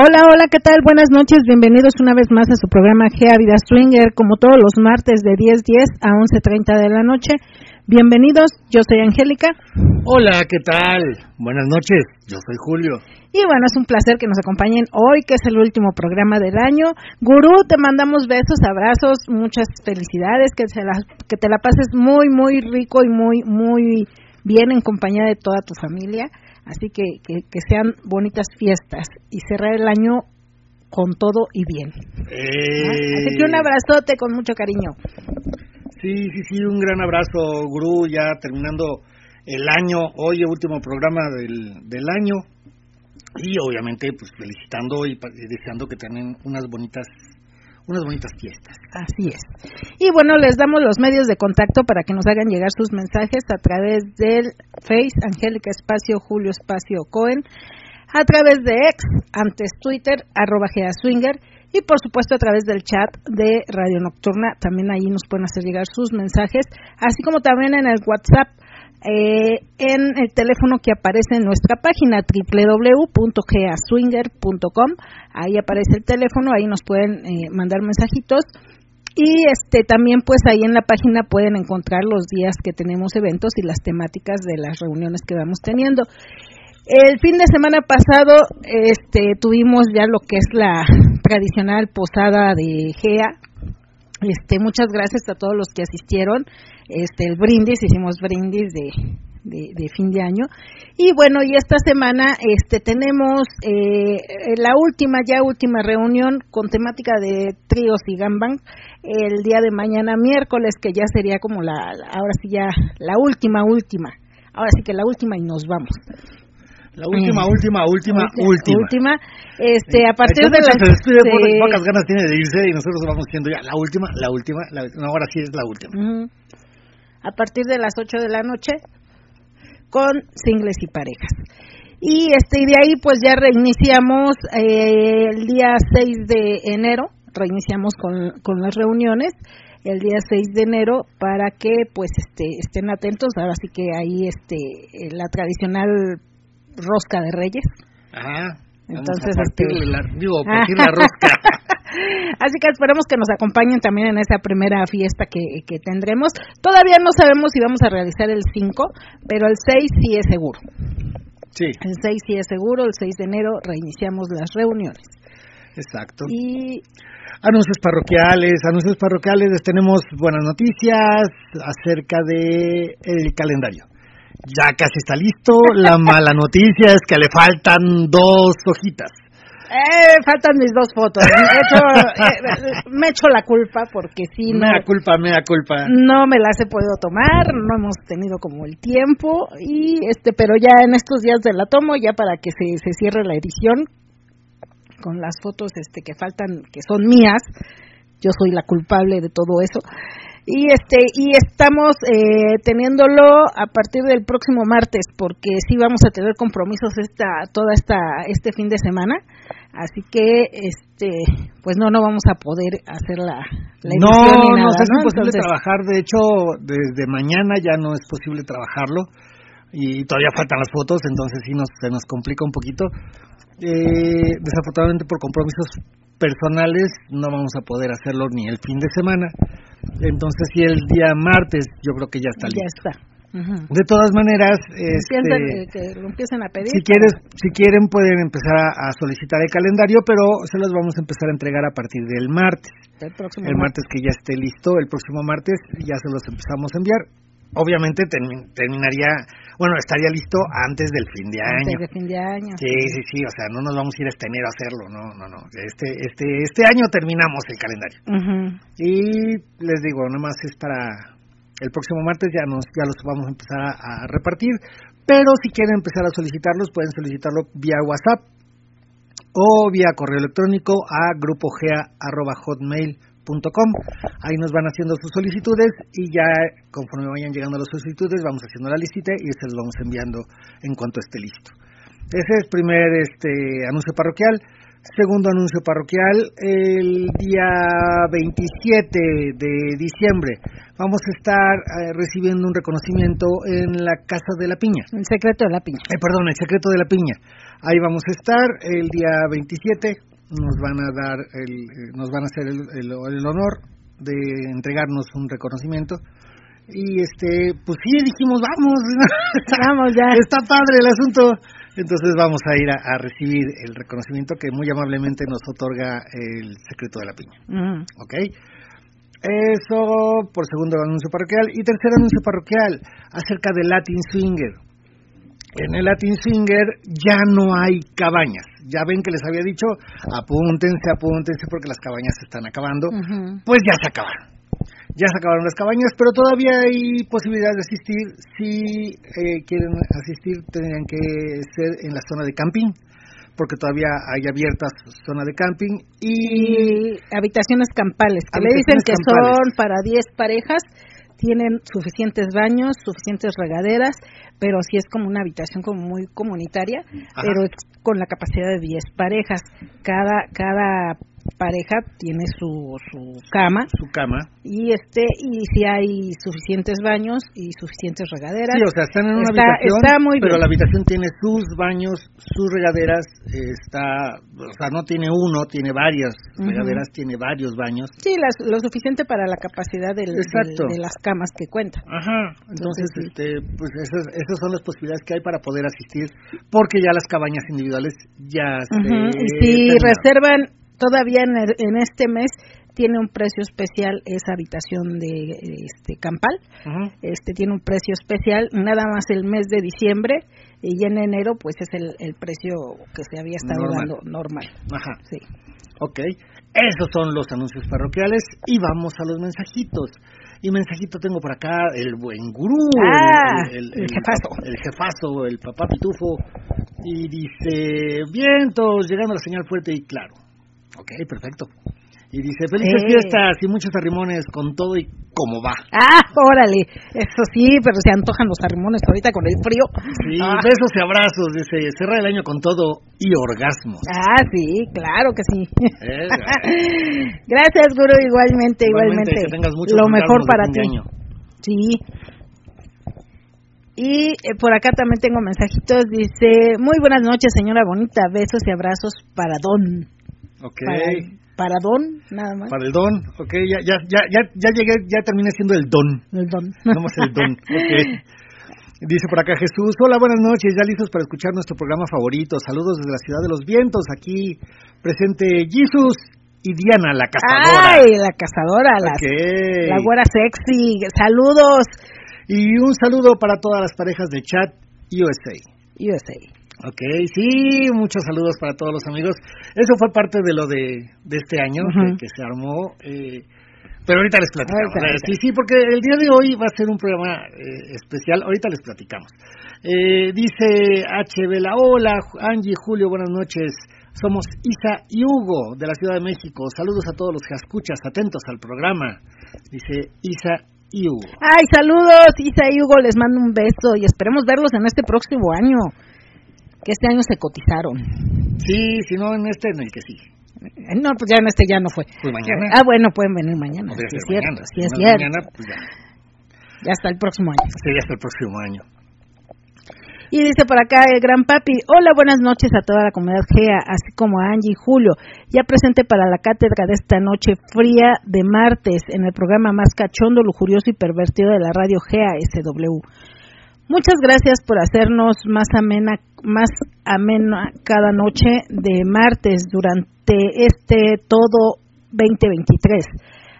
Hola, hola, ¿qué tal? Buenas noches, bienvenidos una vez más a su programa Gea Vida Swinger, como todos los martes de 10.10 a 11.30 de la noche. Bienvenidos, yo soy Angélica. Hola, ¿qué tal? Buenas noches, yo soy Julio. Y bueno, es un placer que nos acompañen hoy, que es el último programa del año. Gurú, te mandamos besos, abrazos, muchas felicidades, que, se la, que te la pases muy, muy rico y muy, muy bien en compañía de toda tu familia. Así que, que, sean bonitas fiestas y cerrar el año con todo y bien. Eh. Así que un abrazote con mucho cariño. Sí, sí, sí, un gran abrazo, Gurú, ya terminando el año, hoy el último programa del, del año y obviamente pues felicitando y deseando que tengan unas bonitas unas bonitas fiestas. Así es. Y bueno, les damos los medios de contacto para que nos hagan llegar sus mensajes a través del Face, Angélica Espacio, Julio Espacio Cohen, a través de X, antes Twitter, arroba Swinger, y por supuesto a través del chat de Radio Nocturna, también ahí nos pueden hacer llegar sus mensajes, así como también en el WhatsApp eh, en el teléfono que aparece en nuestra página www.geaswinger.com. Ahí aparece el teléfono, ahí nos pueden eh, mandar mensajitos. Y este también pues ahí en la página pueden encontrar los días que tenemos eventos y las temáticas de las reuniones que vamos teniendo. El fin de semana pasado este tuvimos ya lo que es la tradicional posada de GEA. Este, muchas gracias a todos los que asistieron este el brindis, hicimos brindis de, de, fin de año. Y bueno, y esta semana este tenemos eh, la última, ya última reunión con temática de tríos y gambang el día de mañana miércoles, que ya sería como la, ahora sí ya, la última, última. Ahora sí que la última y nos vamos. La última, última, última, última. Última. Este, a partir de las... pocas ganas tiene de irse y nosotros vamos diciendo ya, la última, la última, la, ahora sí es la última a partir de las 8 de la noche con singles y parejas. Y este de ahí pues ya reiniciamos eh, el día 6 de enero, reiniciamos con, con las reuniones el día 6 de enero para que pues este estén atentos, ahora sí que ahí este la tradicional rosca de Reyes. Ajá. Entonces, este, la, digo, partir la rosca. Así que esperemos que nos acompañen también en esa primera fiesta que, tendremos. Todavía no sabemos si vamos a realizar el 5, pero el 6 sí es seguro. Sí. El 6 sí es seguro, el 6 de enero reiniciamos las reuniones. Exacto. Y anuncios parroquiales, anuncios parroquiales, les tenemos buenas noticias acerca de el calendario. Ya casi está listo, la mala noticia es que le faltan dos hojitas. Eh, faltan mis dos fotos. Me echo, la culpa porque sí. No, mea culpa, mea culpa. No me las he podido tomar, no hemos tenido como el tiempo y este, pero ya en estos días de la tomo ya para que se, se cierre la edición con las fotos este que faltan que son mías. Yo soy la culpable de todo eso y este y estamos eh, teniéndolo a partir del próximo martes porque sí vamos a tener compromisos esta toda esta este fin de semana. Así que este pues no no vamos a poder hacer la, la no no, no es posible trabajar. De hecho desde mañana ya no es posible trabajarlo. Y todavía faltan las fotos entonces sí nos se nos complica un poquito. Eh, desafortunadamente por compromisos personales no vamos a poder hacerlo ni el fin de semana. Entonces, si el día martes, yo creo que ya está listo. Ya está. De todas maneras, este, que lo empiecen a pedir. Si quieres, si quieren pueden empezar a, solicitar el calendario, pero se los vamos a empezar a entregar a partir del martes. El, próximo el martes. que ya esté listo, el próximo martes ya se los empezamos a enviar. Obviamente terminaría Bueno, estaría listo antes del fin de año. Antes del fin de año. Sí, sí, sí, o sea, no nos vamos a ir este enero a hacerlo, no, no, no. Este, este, este año terminamos el calendario. Y les digo, nomás es para el próximo martes ya nos ya los vamos a empezar a, repartir, pero si quieren empezar a solicitarlos pueden solicitarlo vía WhatsApp o vía correo electrónico a Ahí nos van haciendo sus solicitudes y ya conforme vayan llegando las solicitudes vamos haciendo la listita y se los vamos enviando en cuanto esté listo. Ese es el primer este, anuncio parroquial. Segundo anuncio parroquial, el día 27 de diciembre vamos a estar eh, recibiendo un reconocimiento en la Casa de la Piña. El secreto de la piña. Eh, perdón, el secreto de la piña. Ahí vamos a estar el día 27, nos van a dar el, eh, nos van a hacer el, honor de entregarnos un reconocimiento. Y este pues sí dijimos vamos vamos ya. Está padre el asunto. Entonces vamos a ir a, recibir el reconocimiento que muy amablemente nos otorga el secreto de la piña. ¿ok? eso por segundo anuncio parroquial. Y tercer anuncio parroquial acerca del Latin Swinger en el Latin Swinger ya no hay cabañas. Ya ven que les había dicho, apúntense, apúntense porque las cabañas se están acabando. Pues ya se acabaron. Ya se acabaron las cabañas, pero todavía hay posibilidad de asistir. Si eh, quieren asistir, tendrían que ser en la zona de camping, porque todavía hay abiertas zona de camping. Y, habitaciones campales, que le dicen que son para 10 parejas tienen suficientes baños, suficientes regaderas, pero sí es como una habitación como muy comunitaria, pero es con la capacidad de 10 parejas. Cada cada pareja tiene su, su cama. Su cama. Y este y si hay suficientes baños y suficientes regaderas. Sí, o sea, están en una habitación, muy pero la habitación tiene sus baños, sus regaderas, está, o sea, no tiene uno, tiene varias regaderas, tiene varios baños. Sí, lo suficiente para la capacidad del, de las camas que cuentan. Ajá, entonces, este, pues esas, esas son las posibilidades que hay para poder asistir, porque ya las cabañas individuales ya se... si reservan todavía en, este mes tiene un precio especial esa habitación de este campal. Este tiene un precio especial nada más el mes de diciembre y en enero pues es el, el precio que se había estado dando normal. Ajá. Sí. Ok, esos son los anuncios parroquiales y vamos a los mensajitos. Y mensajito tengo por acá el buen gurú ah, el, jefazo. el jefazo el papá pitufo y dice vientos llegando a la señal fuerte y claro Ok, perfecto. Y dice, felices fiestas y muchos arrimones con todo y cómo va. Ah, órale, eso sí, pero se antojan los arrimones ahorita con el frío. Sí, ah. besos y abrazos, dice, cerra el año con todo y orgasmos. Ah, sí, claro que sí. Gracias, Guru, igualmente, igualmente. Que tengas Lo mejor para ti. Sí. Y eh, por acá también tengo mensajitos, dice, muy buenas noches, señora bonita, besos y abrazos para Don. Ok. Para, don, nada más. Para el don, ok, ya, ya, ya, ya, ya llegué, ya terminé siendo el don. El don. más el don, ok. Dice por acá Jesús, hola, buenas noches, ya listos para escuchar nuestro programa favorito. Saludos desde la ciudad de los vientos, aquí presente Jesús y Diana, la cazadora. Ay, la cazadora, la, la güera sexy. Saludos. Y un saludo para todas las parejas de chat USA. USA. Ok, sí, muchos saludos para todos los amigos. Eso fue parte de lo de, de este año que, se armó. Eh, pero ahorita les platicamos. Sí, sí, porque el día de hoy va a ser un programa eh, especial. Ahorita les platicamos. Eh, dice H. Vela, hola, Angie, Julio, buenas noches. Somos Isa y Hugo de la Ciudad de México. Saludos a todos los que escuchas, atentos al programa. Dice Isa y Hugo. Ay, saludos, Isa y Hugo, les mando un beso y esperemos verlos en este próximo año que este año se cotizaron. Sí, si no en este, en el que sigue. Eh, no, pues ya en este ya no fue. Pues mañana. Ah, bueno, pueden venir mañana. Sí es cierto, sí es cierto. Mañana, pues ya. Ya hasta el próximo año. Sí, hasta el próximo año. Y dice por acá el gran papi, hola, buenas noches a toda la comunidad GEA, así como a Angie y Julio, ya presente para la cátedra de esta noche fría de martes en el programa más cachondo, lujurioso y pervertido de la radio GEA SW. Muchas gracias por hacernos más amena, más amena cada noche de martes durante este todo 2023.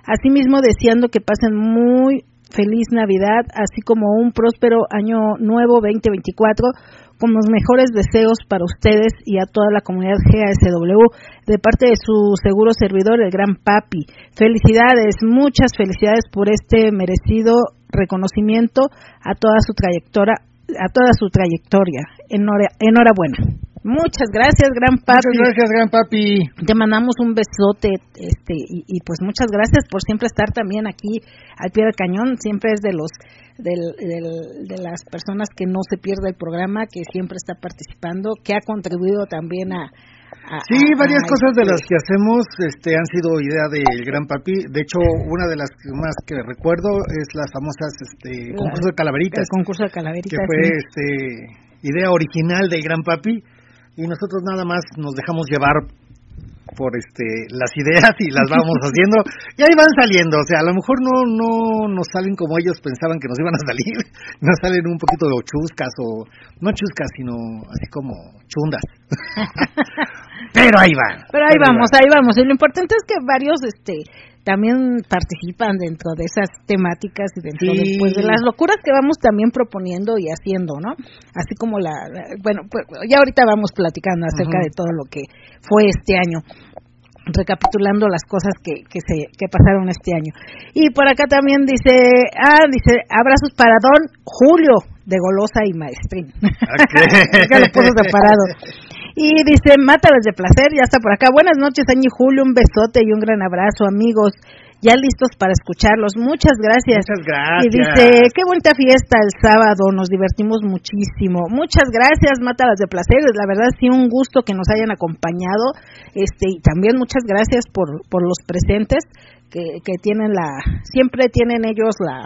Asimismo, deseando que pasen muy feliz Navidad, así como un próspero año nuevo 2024 con los mejores deseos para ustedes y a toda la comunidad GASW de parte de su seguro servidor, el Gran Papi. Felicidades, muchas felicidades por este merecido reconocimiento a toda su trayectoria, a toda su trayectoria. Enhorabuena. Muchas gracias, gran papi. Muchas gracias, gran papi. Te mandamos un besote, este, y, pues muchas gracias por siempre estar también aquí al pie del cañón. Siempre es de los, de las personas que no se pierde el programa, que siempre está participando, que ha contribuido también a, sí, varias cosas de las que hacemos este, han sido idea del Gran Papi. De hecho, una de las más que recuerdo es las famosas este, concurso de calaveritas. El concurso de calaveritas. Que fue este, idea original del Gran Papi y nosotros nada más nos dejamos llevar por este las ideas y las vamos haciendo. Y ahí van saliendo. O sea a lo mejor no no nos salen como ellos pensaban que nos iban a salir. Nos salen un poquito de chuscas o no chuscas sino así como chundas. Pero ahí van. Pero ahí vamos ahí vamos. Y lo importante es que varios este también participan dentro de esas temáticas y dentro pues, de, las locuras que vamos también proponiendo y haciendo, ¿no? Así como la, bueno, pues ya ahorita vamos platicando acerca de todo lo que fue este año recapitulando las cosas que, que se que pasaron este año. Y por acá también dice, ah, dice, abrazos para Don Julio de Golosa y Maestrín. Okay. ya lo puso separado. Y dice, mátalas de placer, ya está por acá. Buenas noches, Año Julio, un besote y un gran abrazo, amigos. Ya listos para escucharlos. Muchas gracias. Muchas gracias. Y dice, qué bonita fiesta el sábado, nos divertimos muchísimo. Muchas gracias, Mátalas de Placer. La verdad, sí, un gusto que nos hayan acompañado. Este, y también muchas gracias por, por los presentes que, que tienen la, siempre tienen ellos la,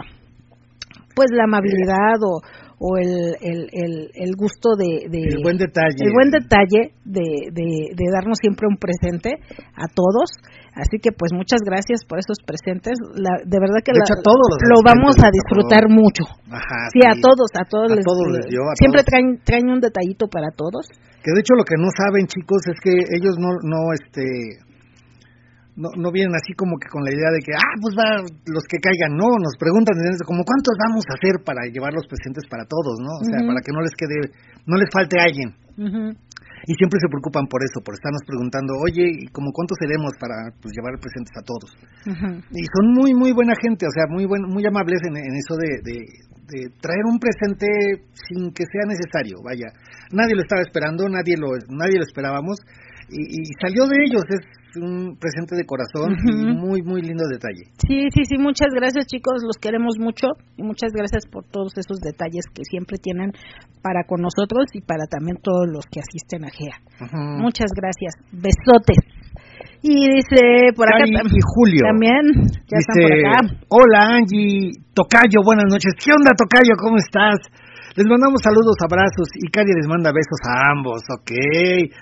pues la amabilidad o, o el, el, el, gusto de, el buen detalle. el buen detalle de, de, darnos siempre un presente a todos. Así que pues muchas gracias por esos presentes. La, de verdad que lo vamos a disfrutar mucho. Sí, a todos a todos, les, siempre traen traen un detallito para todos. Que de hecho lo que no saben chicos es que ellos no no este no, no vienen así como que con la idea de que, ah, pues va, los que caigan, no, nos preguntan como cuántos vamos a hacer para llevar los presentes para todos, ¿no? O sea, para que no les quede, no les falte alguien. Y siempre se preocupan por eso, por estarnos preguntando, oye, ¿y como cuántos seremos para pues, llevar presentes a todos? Y son muy, muy buena gente, o sea, muy buen, muy amables en, eso de, de, traer un presente sin que sea necesario, vaya. Nadie lo estaba esperando, nadie lo, nadie lo esperábamos, y, y salió de ellos, es un presente de corazón y muy, muy lindo detalle. Sí, sí, sí, muchas gracias chicos, los queremos mucho y muchas gracias por todos esos detalles que siempre tienen para con nosotros y para también todos los que asisten a GEA. Muchas gracias, besotes. Y dice por acá y Julio. También, ya están por acá. Hola Angie, Tocayo, buenas noches. ¿Qué onda Tocayo? ¿Cómo estás? Les mandamos saludos, abrazos y Cari les manda besos a ambos, ok.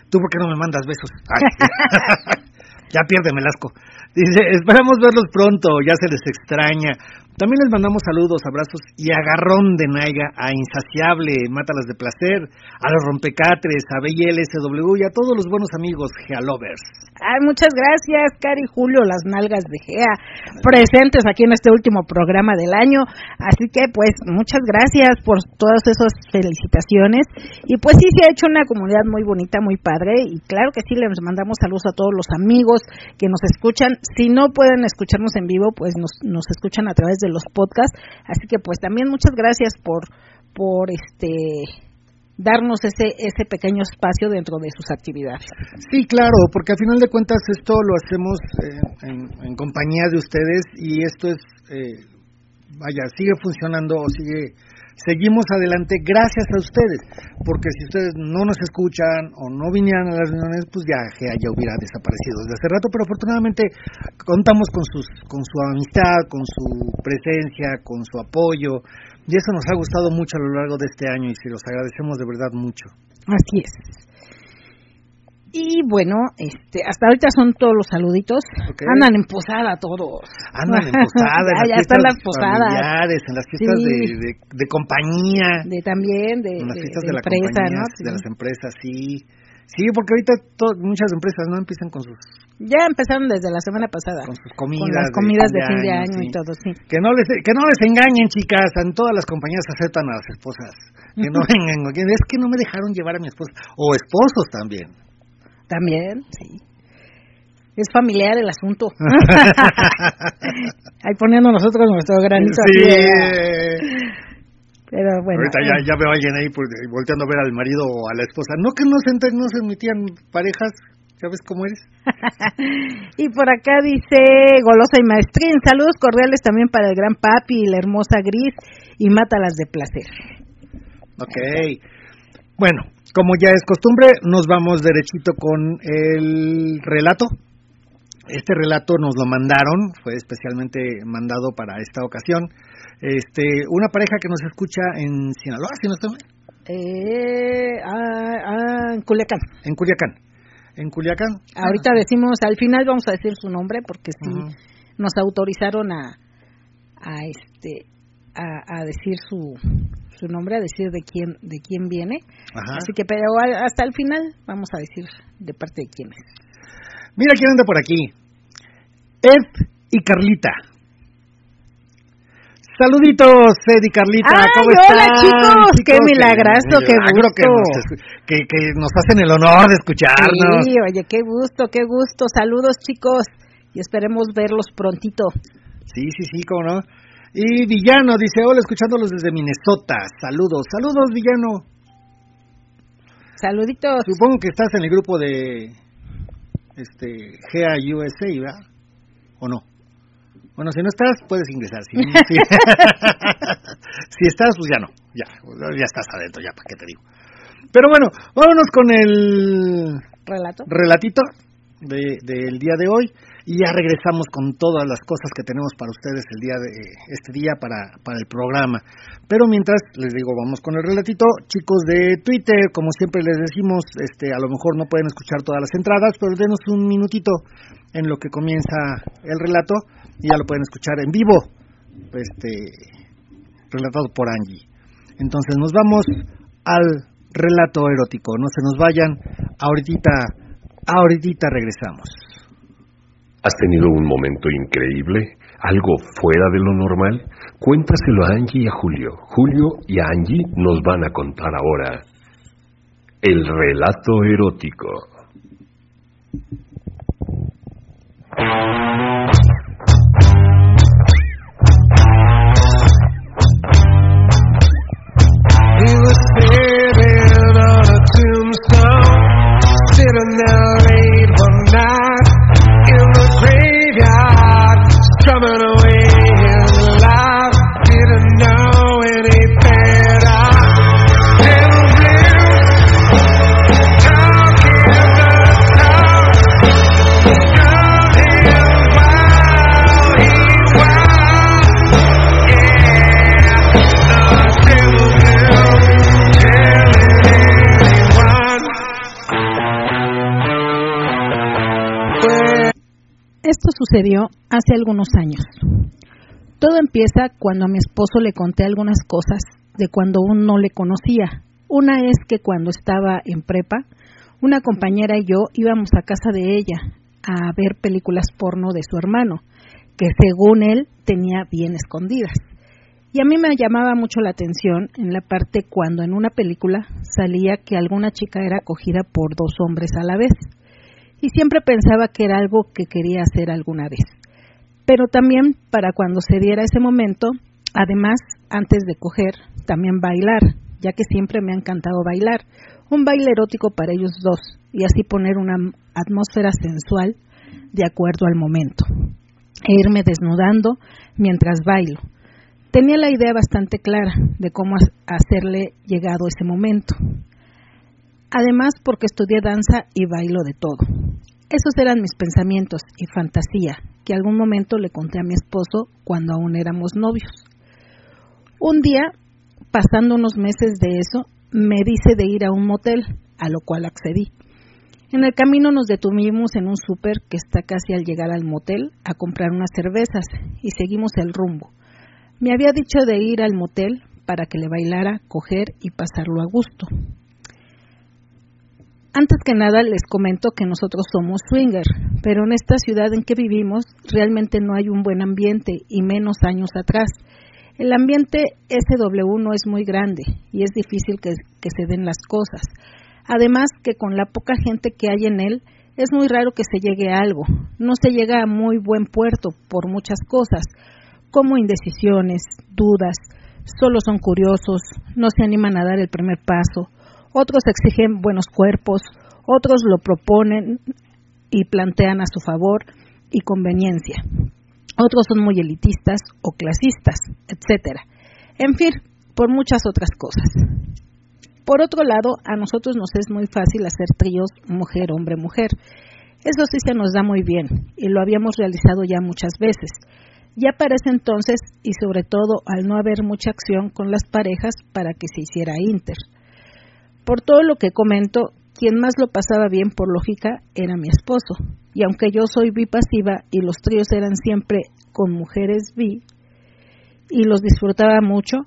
¿Tú por qué no me mandas besos? ya piérdeme el asco. Dice, esperamos verlos pronto, ya se les extraña. También les mandamos saludos, abrazos y agarrón de Naiga a Insaciable, Mátalas de Placer, a los Rompecatres, a BLSW y a todos los buenos amigos Gealovers. Ay, muchas gracias, Cari Julio, las nalgas de Gea, presentes aquí en este último programa del año. Así que, pues, muchas gracias por todas esas felicitaciones. Y pues sí, se ha hecho una comunidad muy bonita, muy padre. Y claro que sí, les mandamos saludos a todos los amigos que nos escuchan. Si no pueden escucharnos en vivo, pues nos, nos escuchan a través de de los podcasts. Así que pues también muchas gracias por, por este darnos ese ese pequeño espacio dentro de sus actividades. Sí, claro, porque al final de cuentas esto lo hacemos en, compañía de ustedes y esto es, eh, vaya, sigue funcionando, sigue seguimos adelante gracias a ustedes, porque si ustedes no nos escuchan o no vinieran a las reuniones, pues ya ya hubiera desaparecido desde hace rato, pero afortunadamente contamos con sus con su amistad, con su presencia, con su apoyo, y eso nos ha gustado mucho a lo largo de este año y se los agradecemos de verdad mucho. Así es. Y bueno, este, hasta ahorita son todos los saluditos. Andan en posada todos. Andan en posada. ya, están las posadas. En las fiestas de, de, compañía. De también, de, en las fiestas de, la empresa, ¿no? De las empresas, sí. Sí, porque ahorita muchas empresas no empiezan con sus ya empezaron desde la semana pasada. Con sus comidas. Con las comidas de, fin de año, y todo, sí. Que no, les, que no les engañen, chicas. En todas las compañías aceptan a las esposas. Que no vengan. Es que no me dejaron llevar a mi esposa. O esposos también. También, sí. Es familiar el asunto. Ahí poniendo nosotros nuestro granito sí. Pero bueno. Ahorita ya, ya, veo a alguien ahí pues, volteando a ver al marido o a la esposa. No que no se, no se emitían parejas, ¿sabes cómo eres? y por acá dice Golosa y Maestrín, saludos cordiales también para el gran papi y la hermosa Gris y Mátalas de placer. Ok. Bueno, como ya es costumbre, nos vamos derechito con el relato. Este relato nos lo mandaron, fue especialmente mandado para esta ocasión. Este, una pareja que nos escucha en Sinaloa, si no estoy eh, ah, ah, en Culiacán. En Culiacán. En Culiacán. Ahorita decimos, al final vamos a decir su nombre porque sí nos autorizaron a, a este, a decir su, su nombre, a decir de quién, de quién viene. Así que, pero hasta el final vamos a decir de parte de quién es. Mira quién anda por aquí. Ed y Carlita. Saluditos, Ed y Carlita, ¿cómo hola, chicos, qué milagroso, qué gusto. Que nos, que, nos hacen el honor de escucharnos. Sí, oye, qué gusto, qué gusto. Saludos, chicos, y esperemos verlos prontito. Sí, sí, sí, cómo no. Y Villano dice, hola, escuchándolos desde Minnesota. Saludos, saludos, Villano. Saluditos. Supongo que estás en el grupo de este GA USA, ¿verdad? ¿O no? Bueno, si no estás, puedes ingresar. Si, si, estás, pues ya no. Ya, ya estás adentro, ya, ¿para qué te digo? Pero bueno, vámonos con el... Relato. Relatito del de, día de hoy y ya regresamos con todas las cosas que tenemos para ustedes el día de este día para, para el programa. Pero mientras les digo, vamos con el relatito, chicos de Twitter, como siempre les decimos, este a lo mejor no pueden escuchar todas las entradas, pero denos un minutito en lo que comienza el relato y ya lo pueden escuchar en vivo. Este relatado por Angie. Entonces nos vamos al relato erótico, no se nos vayan, ahorita ahorita regresamos. ¿Has tenido un momento increíble? ¿Algo fuera de lo normal? Cuéntaselo a Angie y a Julio. Julio y Angie nos van a contar ahora el relato erótico. Sucedió hace algunos años. Todo empieza cuando a mi esposo le conté algunas cosas de cuando aún no le conocía. Una es que cuando estaba en prepa, una compañera y yo íbamos a casa de ella a ver películas porno de su hermano, que según él tenía bien escondidas. Y a mí me llamaba mucho la atención en la parte cuando en una película salía que alguna chica era acogida por dos hombres a la vez y siempre pensaba que era algo que quería hacer alguna vez. Pero también para cuando se diera ese momento, además, antes de coger, también bailar, ya que siempre me ha encantado bailar, un baile erótico para ellos dos y así poner una atmósfera sensual de acuerdo al momento. E irme desnudando mientras bailo. Tenía la idea bastante clara de cómo hacerle llegado ese momento. Además, porque estudié danza y bailo de todo. Esos eran mis pensamientos y fantasía que algún momento le conté a mi esposo cuando aún éramos novios. Un día, pasando unos meses de eso, me dice de ir a un motel, a lo cual accedí. En el camino nos detuvimos en un súper que está casi al llegar al motel a comprar unas cervezas y seguimos el rumbo. Me había dicho de ir al motel para que le bailara, coger y pasarlo a gusto. Antes que nada les comento que nosotros somos swinger, pero en esta ciudad en que vivimos realmente no hay un buen ambiente y menos años atrás. El ambiente SW no es muy grande y es difícil que, que se den las cosas. Además que con la poca gente que hay en él, es muy raro que se llegue a algo. No se llega a muy buen puerto por muchas cosas, como indecisiones, dudas, solo son curiosos, no se animan a dar el primer paso, otros exigen buenos cuerpos, otros lo proponen y plantean a su favor y conveniencia. Otros son muy elitistas o clasistas, etcétera. En fin, por muchas otras cosas. Por otro lado, a nosotros nos es muy fácil hacer tríos mujer, hombre, mujer. Eso sí se nos da muy bien y lo habíamos realizado ya muchas veces. Ya parece entonces, y sobre todo al no haber mucha acción con las parejas para que se hiciera inter. Por todo lo que comento, quien más lo pasaba bien por lógica era mi esposo. Y aunque yo soy bipasiva y los tríos eran siempre con mujeres bi y los disfrutaba mucho,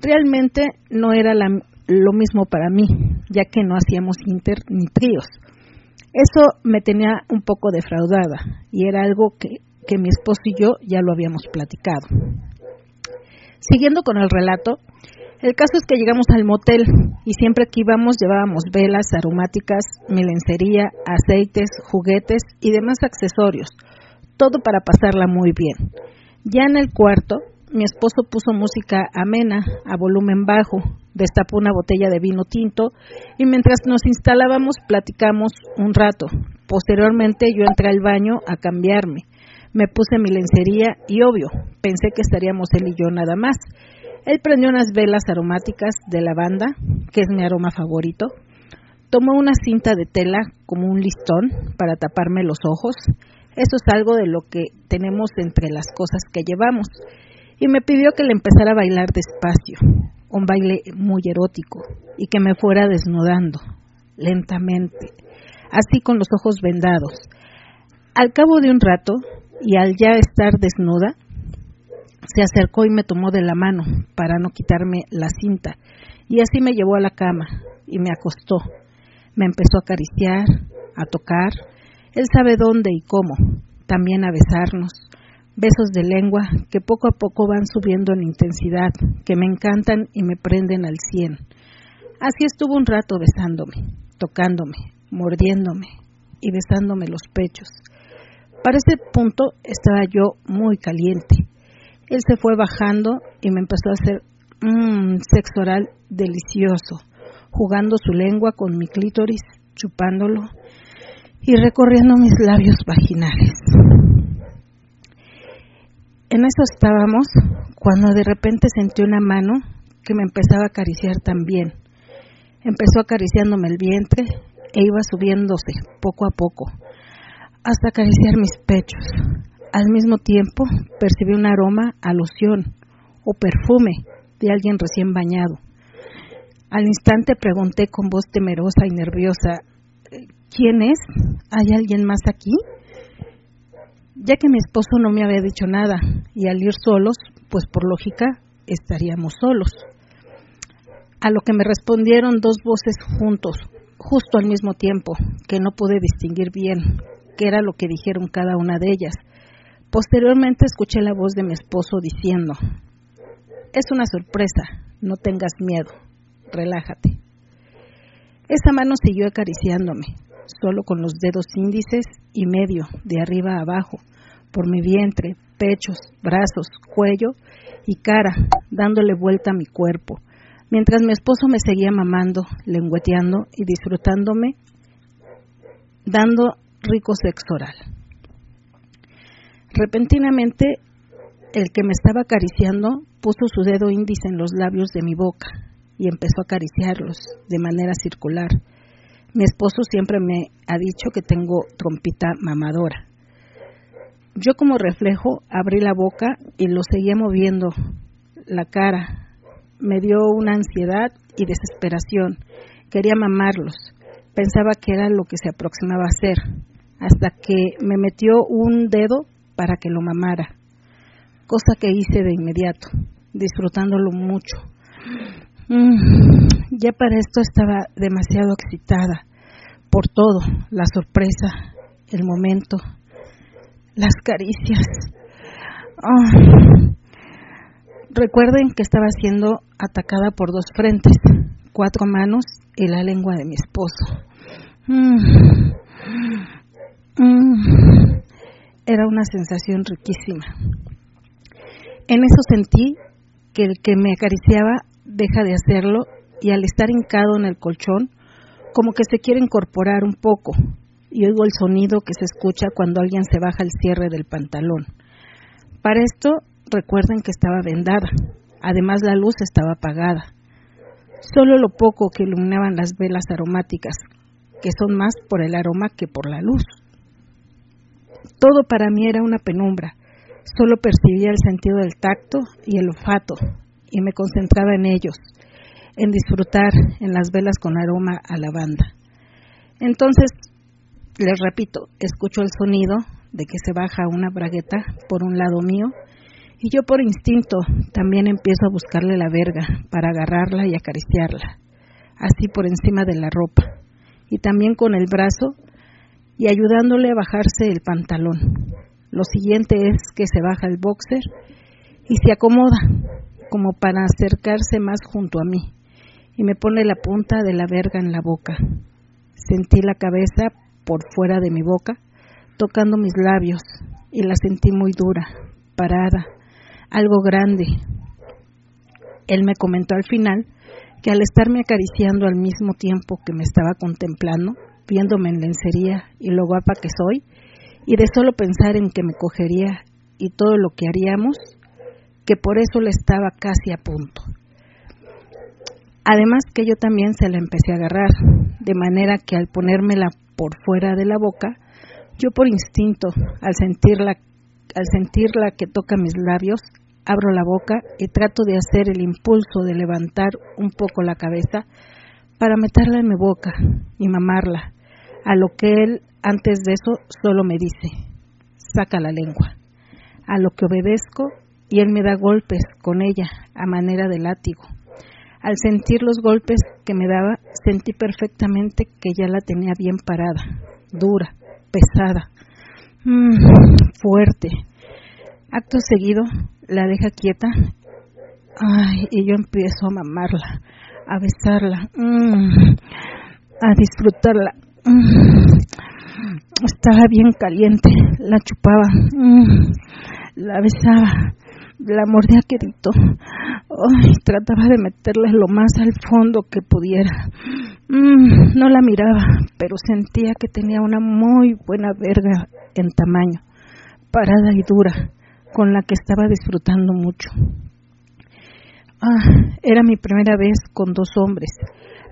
realmente no era lo mismo para mí, ya que no hacíamos inter ni tríos. Eso me tenía un poco defraudada y era algo que, que mi esposo y yo ya lo habíamos platicado. Siguiendo con el relato, el caso es que llegamos al motel y siempre que íbamos llevábamos velas aromáticas, melencería, aceites, juguetes y demás accesorios, todo para pasarla muy bien. Ya en el cuarto, mi esposo puso música amena, a volumen bajo, destapó una botella de vino tinto y mientras nos instalábamos platicamos un rato. Posteriormente yo entré al baño a cambiarme. Me puse mi lencería y obvio, pensé que estaríamos él y yo nada más. Él prendió unas velas aromáticas de lavanda, que es mi aroma favorito. Tomó una cinta de tela como un listón para taparme los ojos. Eso es algo de lo que tenemos entre las cosas que llevamos. Y me pidió que le empezara a bailar despacio, un baile muy erótico, y que me fuera desnudando, lentamente, así con los ojos vendados. Al cabo de un rato, y al ya estar desnuda, se acercó y me tomó de la mano para no quitarme la cinta y así me llevó a la cama y me acostó. Me empezó a acariciar, a tocar, él sabe dónde y cómo, también a besarnos, besos de lengua que poco a poco van subiendo en intensidad, que me encantan y me prenden al cien. Así estuvo un rato besándome, tocándome, mordiéndome y besándome los pechos. Para ese punto estaba yo muy caliente él se fue bajando y me empezó a hacer un sexo oral delicioso, jugando su lengua con mi clítoris, chupándolo y recorriendo mis labios vaginales. En eso estábamos cuando de repente sentí una mano que me empezaba a acariciar también. Empezó acariciándome el vientre e iba subiéndose poco a poco hasta acariciar mis pechos. Al mismo tiempo percibí un aroma a loción o perfume de alguien recién bañado. Al instante pregunté con voz temerosa y nerviosa, ¿quién es? ¿Hay alguien más aquí? Ya que mi esposo no me había dicho nada y al ir solos, pues por lógica estaríamos solos. A lo que me respondieron dos voces juntos, justo al mismo tiempo, que no pude distinguir bien qué era lo que dijeron cada una de ellas Posteriormente escuché la voz de mi esposo diciendo, es una sorpresa, no tengas miedo, relájate. Esa mano siguió acariciándome, solo con los dedos índices y medio, de arriba a abajo, por mi vientre, pechos, brazos, cuello y cara, dándole vuelta a mi cuerpo, mientras mi esposo me seguía mamando, lengüeteando y disfrutándome, dando rico sexo oral. Repentinamente, el que me estaba acariciando puso su dedo índice en los labios de mi boca y empezó a acariciarlos de manera circular. Mi esposo siempre me ha dicho que tengo trompita mamadora. Yo como reflejo abrí la boca y lo seguía moviendo la cara. Me dio una ansiedad y desesperación. Quería mamarlos. Pensaba que era lo que se aproximaba a hacer, hasta que me metió un dedo para que lo mamara, cosa que hice de inmediato, disfrutándolo mucho. Mm, ya para esto estaba demasiado excitada, por todo, la sorpresa, el momento, las caricias. Ah. Recuerden que estaba siendo atacada por dos frentes, cuatro manos y la lengua de mi esposo. Mm. Mm. Era una sensación riquísima. En eso sentí que el que me acariciaba deja de hacerlo y al estar hincado en el colchón, como que se quiere incorporar un poco y oigo el sonido que se escucha cuando alguien se baja el cierre del pantalón. Para esto, recuerden que estaba vendada, además la luz estaba apagada. Solo lo poco que iluminaban las velas aromáticas, que son más por el aroma que por la luz. Todo para mí era una penumbra, solo percibía el sentido del tacto y el olfato, y me concentraba en ellos, en disfrutar en las velas con aroma a lavanda. Entonces, les repito, escucho el sonido de que se baja una bragueta por un lado mío y yo por instinto también empiezo a buscarle la verga para agarrarla y acariciarla, así por encima de la ropa, y también con el brazo y ayudándole a bajarse el pantalón. Lo siguiente es que se baja el boxer y se acomoda como para acercarse más junto a mí y me pone la punta de la verga en la boca. Sentí la cabeza por fuera de mi boca, tocando mis labios, y la sentí muy dura, parada, algo grande. Él me comentó al final que al estarme acariciando al mismo tiempo que me estaba contemplando, viéndome en lencería y lo guapa que soy, y de solo pensar en que me cogería y todo lo que haríamos, que por eso le estaba casi a punto. Además que yo también se la empecé a agarrar, de manera que al ponérmela por fuera de la boca, yo por instinto, al sentirla, al sentirla que toca mis labios, abro la boca y trato de hacer el impulso de levantar un poco la cabeza para meterla en mi boca y mamarla, a lo que él antes de eso solo me dice, saca la lengua, a lo que obedezco y él me da golpes con ella a manera de látigo. Al sentir los golpes que me daba, sentí perfectamente que ya la tenía bien parada, dura, pesada, mm, fuerte. Acto seguido, la deja quieta ay, y yo empiezo a mamarla, a besarla, mm, a disfrutarla. Mm. Estaba bien caliente, la chupaba, mm, la besaba, la mordía quedito. Trataba de meterle lo más al fondo que pudiera. No la miraba, pero sentía que tenía una muy buena verga en tamaño, parada y dura, con la que estaba disfrutando mucho. Ah, era mi primera vez con dos hombres,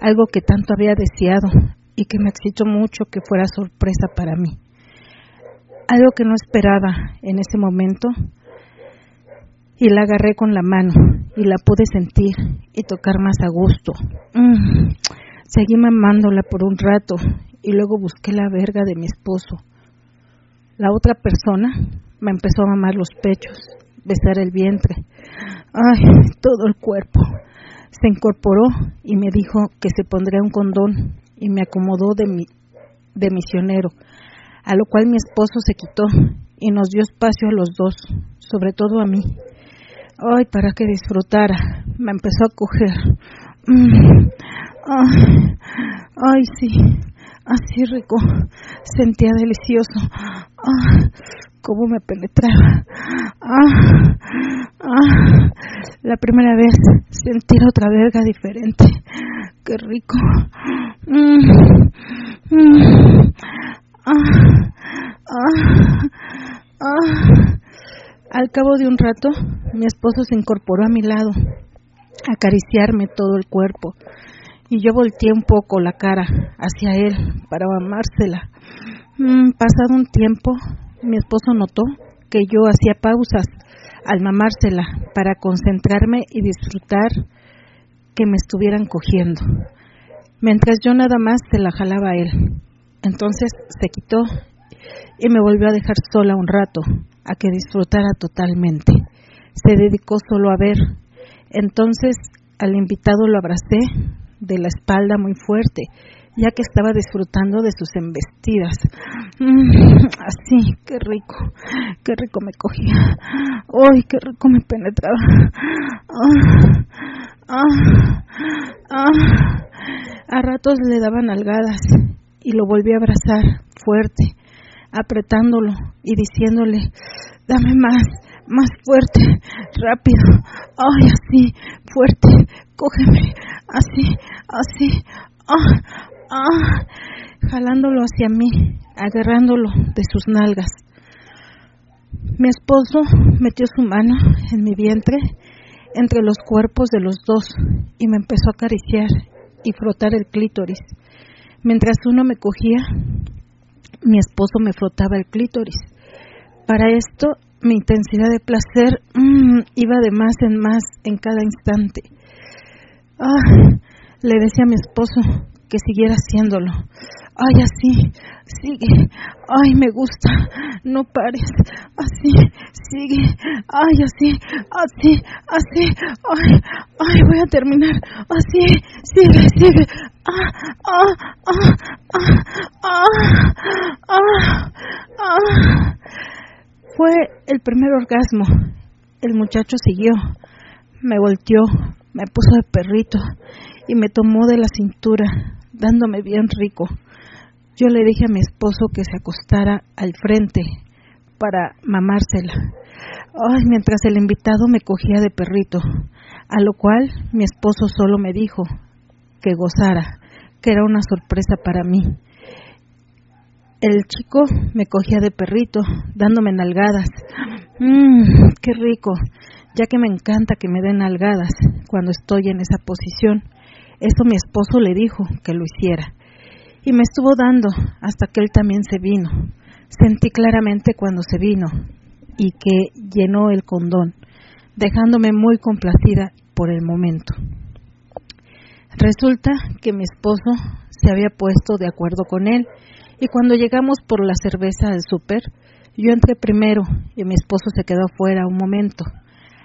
algo que tanto había deseado y que me excitó mucho que fuera sorpresa para mí. Algo que no esperaba en ese momento y la agarré con la mano y la pude sentir y tocar más a gusto. Mm. Seguí mamándola por un rato y luego busqué la verga de mi esposo. La otra persona me empezó a mamar los pechos, besar el vientre, ay, todo el cuerpo. Se incorporó y me dijo que se pondría un condón y me acomodó de, mi, de misionero, a lo cual mi esposo se quitó y nos dio espacio a los dos, sobre todo a mí. Ay, para que disfrutara, me empezó a coger. Mm. Ay, ay, sí, así rico, sentía delicioso. Ah, cómo me penetraba. Ah, ah, la primera vez sentir otra verga diferente. Qué rico. Mm, mm, ah, ah, ah. Al cabo de un rato, mi esposo se incorporó a mi lado, a acariciarme todo el cuerpo, y yo volteé un poco la cara hacia él para amársela. Mm, pasado un tiempo, mi esposo notó que yo hacía pausas al mamársela para concentrarme y disfrutar que me estuvieran cogiendo, mientras yo nada más se la jalaba a él. Entonces se quitó y me volvió a dejar sola un rato, a que disfrutara totalmente. Se dedicó solo a ver. Entonces al invitado lo abracé de la espalda muy fuerte ya que estaba disfrutando de sus embestidas. Mm, así, qué rico, qué rico me cogía. ¡Ay, qué rico me penetraba! Ah, ah, ah. A ratos le daban algadas y lo volví a abrazar fuerte, apretándolo y diciéndole, dame más, más fuerte, rápido, ay, así, fuerte, cógeme, así, así, ah, ah, jalándolo hacia mí, agarrándolo de sus nalgas. Mi esposo metió su mano en mi vientre entre los cuerpos de los dos y me empezó a acariciar y frotar el clítoris. Mientras uno me cogía, mi esposo me frotaba el clítoris. Para esto, mi intensidad de placer mm, iba de más en más en cada instante. Ah, le decía a mi esposo que siguiera haciéndolo. Ay, así, sigue. Ay, me gusta. No pares. Así, sigue. Ay, así, así, así. Ay, ay, voy a terminar. Así, sigue, sigue. Ah, ah, ah, ah, ah, ah, ah. Fue el primer orgasmo. El muchacho siguió. Me volteó, me puso de perrito y me tomó de la cintura, dándome bien rico. Yo le dije a mi esposo que se acostara al frente para mamársela. Ay, mientras el invitado me cogía de perrito, a lo cual mi esposo solo me dijo que gozara, que era una sorpresa para mí. El chico me cogía de perrito, dándome nalgadas. Mmm, qué rico, ya que me encanta que me den nalgadas cuando estoy en esa posición. Eso mi esposo le dijo que lo hiciera. Y me estuvo dando hasta que él también se vino. Sentí claramente cuando se vino y que llenó el condón, dejándome muy complacida por el momento. Resulta que mi esposo se había puesto de acuerdo con él y cuando llegamos por la cerveza al súper, yo entré primero y mi esposo se quedó fuera un momento.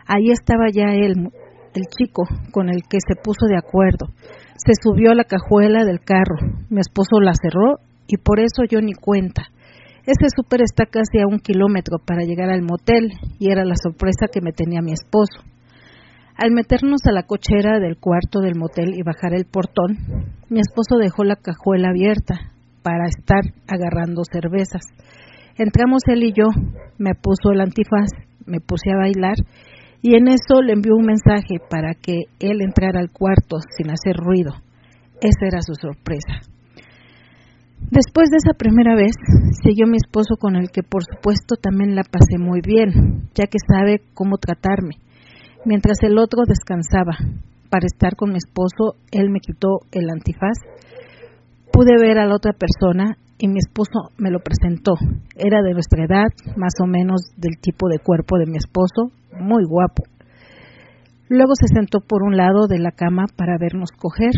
Ahí estaba ya él el chico con el que se puso de acuerdo. Se subió a la cajuela del carro. Mi esposo la cerró y por eso yo ni cuenta. Ese súper está casi a un kilómetro para llegar al motel y era la sorpresa que me tenía mi esposo. Al meternos a la cochera del cuarto del motel y bajar el portón, mi esposo dejó la cajuela abierta para estar agarrando cervezas. Entramos él y yo, me puso el antifaz, me puse a bailar y en eso le envió un mensaje para que él entrara al cuarto sin hacer ruido. Esa era su sorpresa. Después de esa primera vez, siguió mi esposo con el que por supuesto también la pasé muy bien, ya que sabe cómo tratarme. Mientras el otro descansaba, para estar con mi esposo, él me quitó el antifaz. Pude ver a la otra persona y mi esposo me lo presentó. Era de nuestra edad, más o menos del tipo de cuerpo de mi esposo, muy guapo. Luego se sentó por un lado de la cama para vernos coger.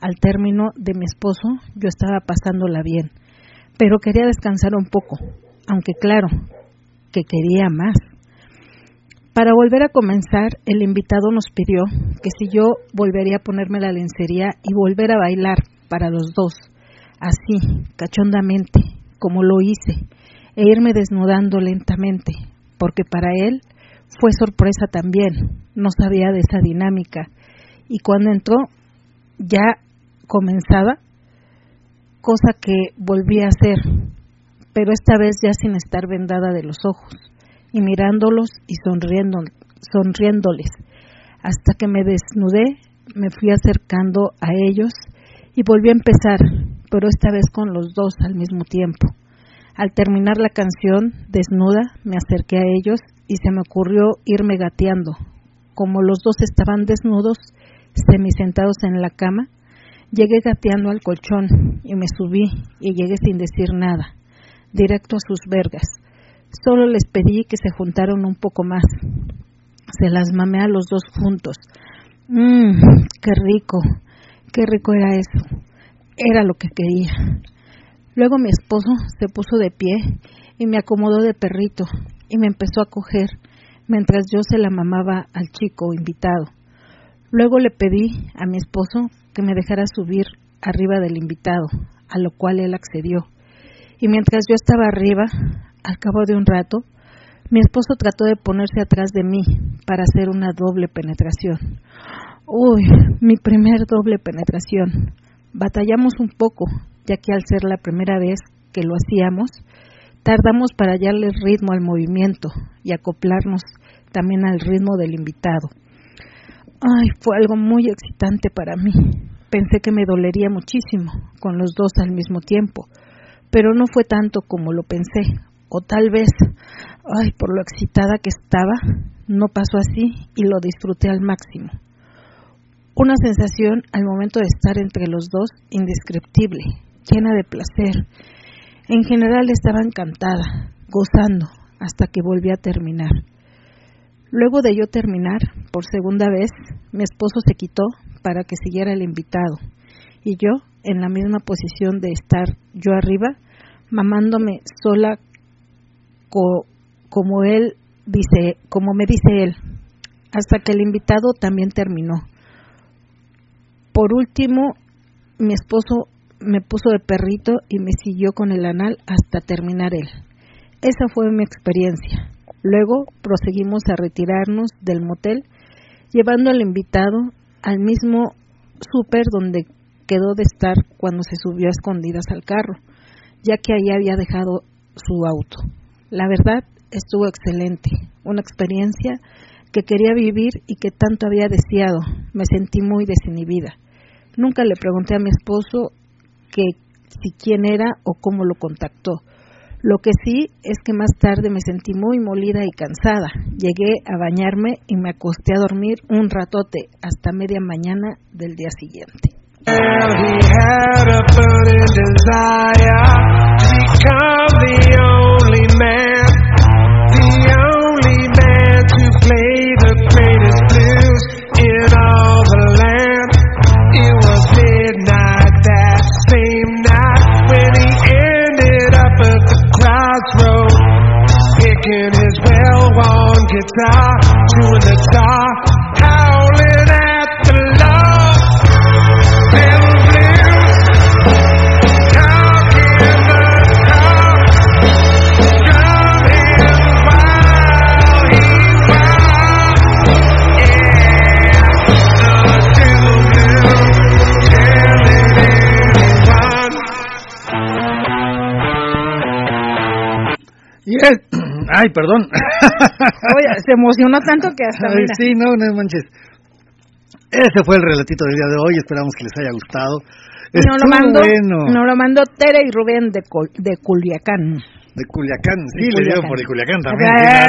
Al término de mi esposo, yo estaba pasándola bien, pero quería descansar un poco, aunque claro, que quería más. Para volver a comenzar, el invitado nos pidió que si yo volvería a ponerme la lencería y volver a bailar para los dos, así, cachondamente, como lo hice, e irme desnudando lentamente, porque para él fue sorpresa también, no sabía de esa dinámica. Y cuando entró, ya comenzaba, cosa que volví a hacer, pero esta vez ya sin estar vendada de los ojos, y mirándolos y sonriendo, sonriéndoles, hasta que me desnudé, me fui acercando a ellos y volví a empezar, pero esta vez con los dos al mismo tiempo. Al terminar la canción, desnuda, me acerqué a ellos y se me ocurrió irme gateando. Como los dos estaban desnudos, semisentados en la cama, llegué gateando al colchón y me subí y llegué sin decir nada, directo a sus vergas. Solo les pedí que se juntaran un poco más. Se las mamé a los dos juntos. Mmm, qué rico, qué rico era eso. Era lo que quería. Luego mi esposo se puso de pie y me acomodó de perrito y me empezó a coger mientras yo se la mamaba al chico invitado. Luego le pedí a mi esposo que me dejara subir arriba del invitado, a lo cual él accedió. Y mientras yo estaba arriba, al cabo de un rato, mi esposo trató de ponerse atrás de mí para hacer una doble penetración. Uy, mi primer doble penetración. Batallamos un poco, ya que al ser la primera vez que lo hacíamos, tardamos para hallarle ritmo al movimiento y acoplarnos también al ritmo del invitado. Ay, fue algo muy excitante para mí. Pensé que me dolería muchísimo con los dos al mismo tiempo, pero no fue tanto como lo pensé, o tal vez, ay, por lo excitada que estaba, no pasó así y lo disfruté al máximo. Una sensación al momento de estar entre los dos indescriptible, llena de placer. En general estaba encantada, gozando, hasta que volví a terminar. Luego de yo terminar, por segunda vez, mi esposo se quitó para que siguiera el invitado, y yo, en la misma posición de estar yo arriba, mamándome sola como él dice, como me dice él, hasta que el invitado también terminó. Por último, mi esposo me puso de perrito y me siguió con el anal hasta terminar él. Esa fue mi experiencia. Luego proseguimos a retirarnos del motel, llevando al invitado al mismo súper donde quedó de estar cuando se subió a escondidas al carro, ya que ahí había dejado su auto. La verdad, estuvo excelente, una experiencia que quería vivir y que tanto había deseado. Me sentí muy desinhibida. Nunca le pregunté a mi esposo que si quién era o cómo lo contactó. Lo que sí es que más tarde me sentí muy molida y cansada. Llegué a bañarme y me acosté a dormir un ratote hasta media mañana del día siguiente. Guitar, chewing the tar, howling at the love. Blues, the while. Yeah, the blues. Yes. Ay, perdón. Oye, se emocionó tanto que hasta. Ay, sí, no, no manches. Ese fue el relatito del día de hoy. Esperamos que les haya gustado. No lo, mandó, no lo mandó Tere y Rubén de, de Culiacán. De Culiacán, sí, le dieron por el Culiacán también. Ah,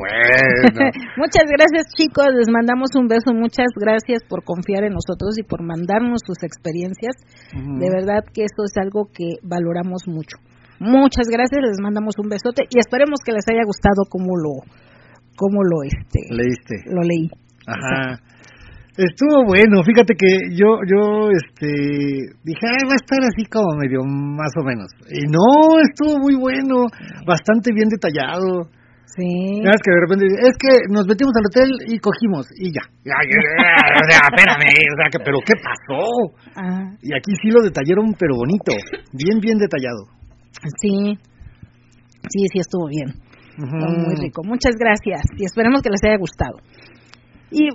bueno. muchas gracias chicos, les mandamos un beso, muchas gracias por confiar en nosotros y por mandarnos sus experiencias. De verdad que esto es algo que valoramos mucho. Muchas gracias, les mandamos un besote y esperemos que les haya gustado como lo como lo este leíste. Lo leí. Ajá. Estuvo bueno, fíjate que yo yo este dije, Ay, va a estar así como medio más o menos. Y no, estuvo muy bueno, bastante bien detallado. Sí. Es que de repente es que nos metimos al hotel y cogimos y ya. o sea, espérame, o sea, que, pero ¿qué pasó? Ah. Y aquí sí lo detallaron, pero bonito, bien, bien detallado. Sí, sí, sí estuvo bien. muy rico. Muchas gracias y esperemos que les haya gustado. Y,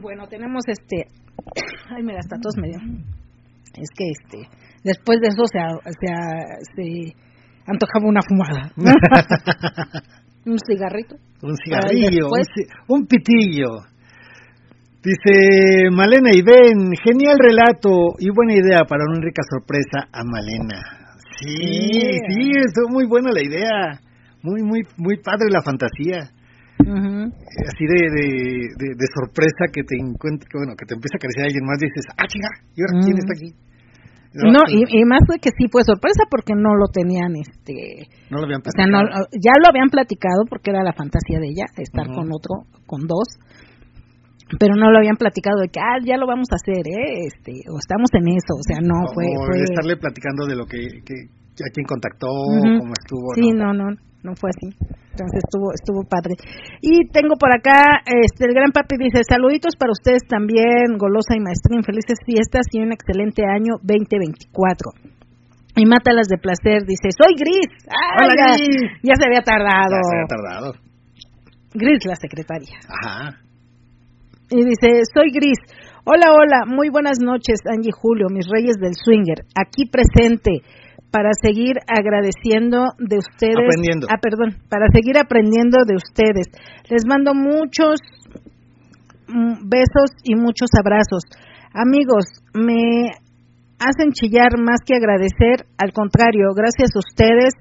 bueno, tenemos este. Ay, mira, hasta todos medio. Es que este. Después de eso se, se, se antojaba una fumada. un cigarrito. Un cigarrillo, un, un pitillo. Dice Malena y Ben, genial relato y buena idea para una rica sorpresa a Malena. Sí, sí, estuvo muy buena la idea. Muy, muy, muy padre la fantasía. Así de, de, de, sorpresa que te encuentre, que, bueno, que te empieza a crecer alguien más y dices, ah, chinga, ¿y ahora quién está aquí? No, y, y, más fue que sí fue sorpresa porque no lo tenían, este... No lo habían platicado. O sea, no, ya lo habían platicado porque era la fantasía de ella, estar con otro, con dos, pero no lo habían platicado de que ah ya lo vamos a hacer eh este o estamos en eso o sea no fue, estarle platicando de lo que, que, ¿A quién contactó? ¿Cómo estuvo? Sí, no, no, no fue así. Entonces estuvo estuvo padre. Y tengo por acá, este, el gran papi dice, saluditos para ustedes también, Golosa y Maestrín, felices fiestas y un excelente año 2024. Y Mátalas de Placer dice, soy Gris. Hola, ya, Gris. ya se había tardado. Ya se había tardado. Gris, la secretaria. Ajá. Y dice, soy Gris. Hola, hola, muy buenas noches, Angie Julio, mis reyes del swinger, aquí presente para seguir agradeciendo de ustedes. Aprendiendo. Ah, perdón, para seguir aprendiendo de ustedes. Les mando muchos mm, besos y muchos abrazos. Amigos, me hacen chillar más que agradecer, al contrario, gracias a ustedes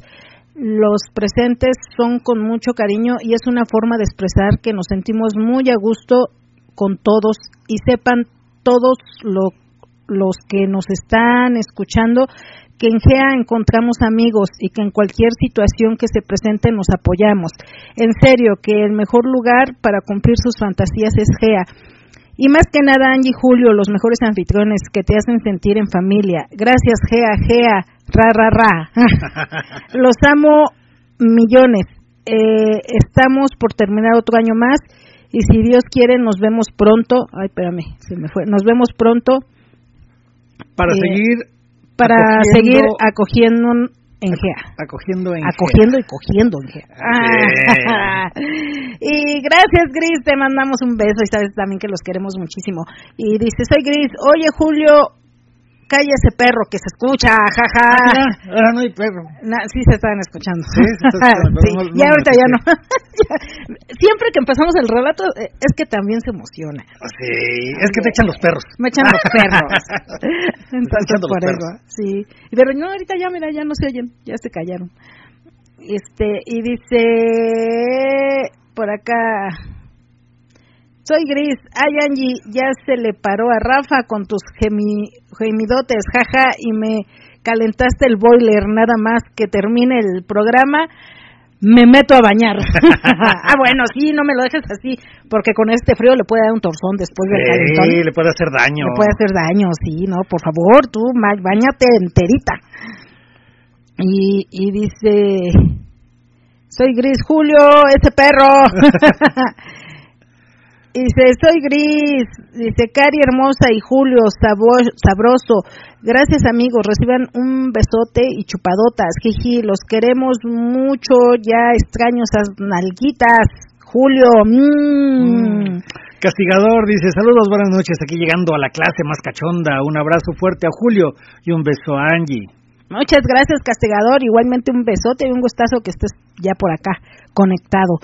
los presentes son con mucho cariño y es una forma de expresar que nos sentimos muy a gusto con todos y sepan todos lo- los que nos están escuchando que en GEA encontramos amigos y que en cualquier situación que se presente nos apoyamos. En serio, que el mejor lugar para cumplir sus fantasías es GEA. Y más que nada, Angie y Julio, los mejores anfitriones que te hacen sentir en familia. Gracias, Gea, Gea, ra, ra, ra. los amo millones. Eh, estamos por terminar otro año más y si Dios quiere nos vemos pronto. Ay, espérame, se me fue. Nos vemos pronto Para Eh, seguir para Acogiendo- seguir acogiendo en GEA. acogiendo en Acogiendo y cogiendo en GEA. Ah. Y gracias, Gris, te mandamos un beso y sabes también que los queremos muchísimo. Y dice, soy Gris, oye, Julio, calla ese perro que se escucha, jaja. Ah, ahora no hay perro. Sí se estaban escuchando. Sí, se Sí, no- no ya ahorita ya no. Siempre que empezamos el relato eh, es que también se emociona. Sí, es que te echan los perros. Me echan los perros. Entonces por eso, sí. Pero no, ahorita ya, mira, ya no se oyen, ya se callaron. Este, y dice por acá, soy Gris, ay Angie, ya se le paró a Rafa con tus gemi- gemidotes, jaja, y me calentaste el boiler, nada más que termine el programa, me meto a bañar. ah, bueno, sí, no me lo dejes así, porque con este frío le puede dar un torzón después del calentón. Sí, le puede hacer daño. Le puede hacer daño, sí, no, por favor, tú bañate enterita. Y, y dice, soy Gris Julio, ese perro. Dice, soy Gris, dice Cari hermosa y Julio sabroso. Gracias amigos, reciban un besote y chupadotas. Jiji, los queremos mucho, ya extraño esas nalguitas. Julio, mm. Castigador dice, saludos, buenas noches, aquí llegando a la clase más cachonda. Un abrazo fuerte a Julio y un beso a Angie. Muchas gracias, Castigador. Igualmente un besote y un gustazo que estés ya por acá conectado.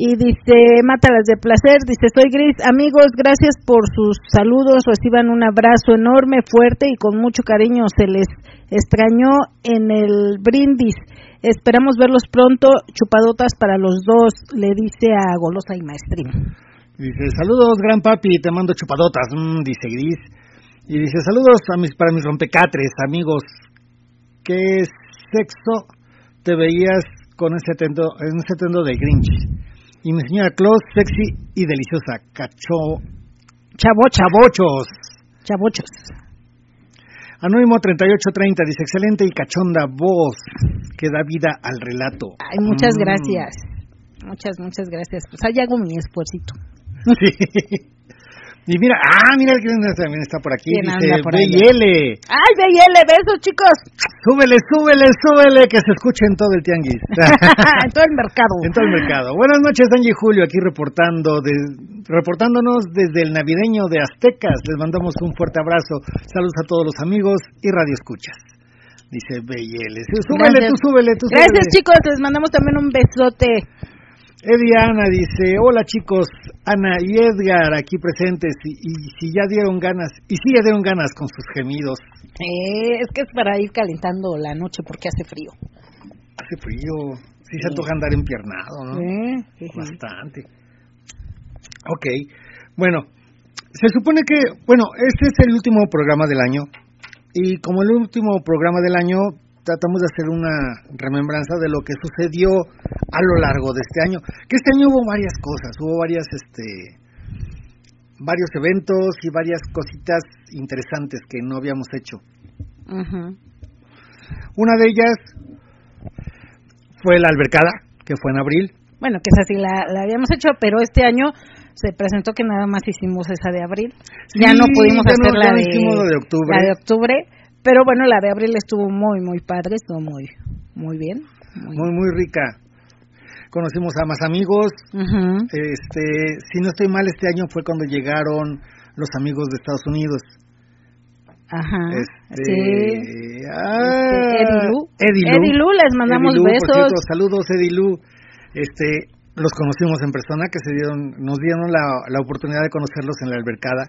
Y dice, Mátalas de placer, dice, soy Gris. Amigos, gracias por sus saludos. Reciban un abrazo enorme, fuerte y con mucho cariño. Se les extrañó en el brindis. Esperamos verlos pronto. Chupadotas para los dos, le dice a Golosa y Maestrín. Dice, saludos, gran papi, te mando chupadotas, mm, dice Gris. Y dice, saludos a mis, para mis rompecatres, amigos. ¿Qué sexo te veías con ese tendo, en ese tendo de Grinch? Y mi señora Claus, sexy y deliciosa. Cacho, Chavocha, chabochos. chavochos. Anónimo 3830 dice, excelente y cachonda voz que da vida al relato. Ay, muchas Mm. gracias. Muchas, muchas gracias. Pues ahí hago mi esfuercito. Sí. Y mira, ah, mira que también está por aquí. ¿Quién Dice, por ve allá? y L. ¡Ay, BL! ¡Besos, chicos! Súbele, súbele, súbele, que se escuche en todo el tianguis. en todo el mercado. en todo el mercado. Buenas noches, Angie y Julio, aquí reportando, de- reportándonos desde el navideño de Aztecas. Les mandamos un fuerte abrazo. Saludos a todos los amigos y radio escuchas. Dice BL. Súbele, Gracias. tú súbele, tú súbele. Gracias, chicos. Les mandamos también un besote. Eddie Ana dice, hola chicos, Ana y Edgar aquí presentes y, y si ya dieron ganas, y si ya dieron ganas con sus gemidos. Eh, es que es para ir calentando la noche porque hace frío. Hace frío, sí se antoja andar empiernado, ¿no? Eh, sí, sí. Bastante. Ok, bueno, se supone que, bueno, este es el último programa del año y como el último programa del año tratamos de hacer una remembranza de lo que sucedió a lo largo de este año. Que este año hubo varias cosas, hubo varias, este, varios eventos y varias cositas interesantes que no habíamos hecho. Una de ellas fue la albercada, que fue en abril. Bueno, que esa sí la, la habíamos hecho, pero este año se presentó que nada más hicimos esa de abril. ya no pudimos hacer la, de, octubre. la de octubre. Pero bueno, la de abril estuvo muy, muy padre, estuvo muy, muy bien. Muy, muy, rica. Conocimos a más amigos. Este, si no estoy mal, este año fue cuando llegaron los amigos de Estados Unidos. Ajá. Este, sí. Ah, Edilu. Edilu. Edilu, les mandamos Edilu, por besos. cierto, saludos, Edilu. Este, los conocimos en persona, que se dieron, nos dieron la, la oportunidad de conocerlos en la albercada.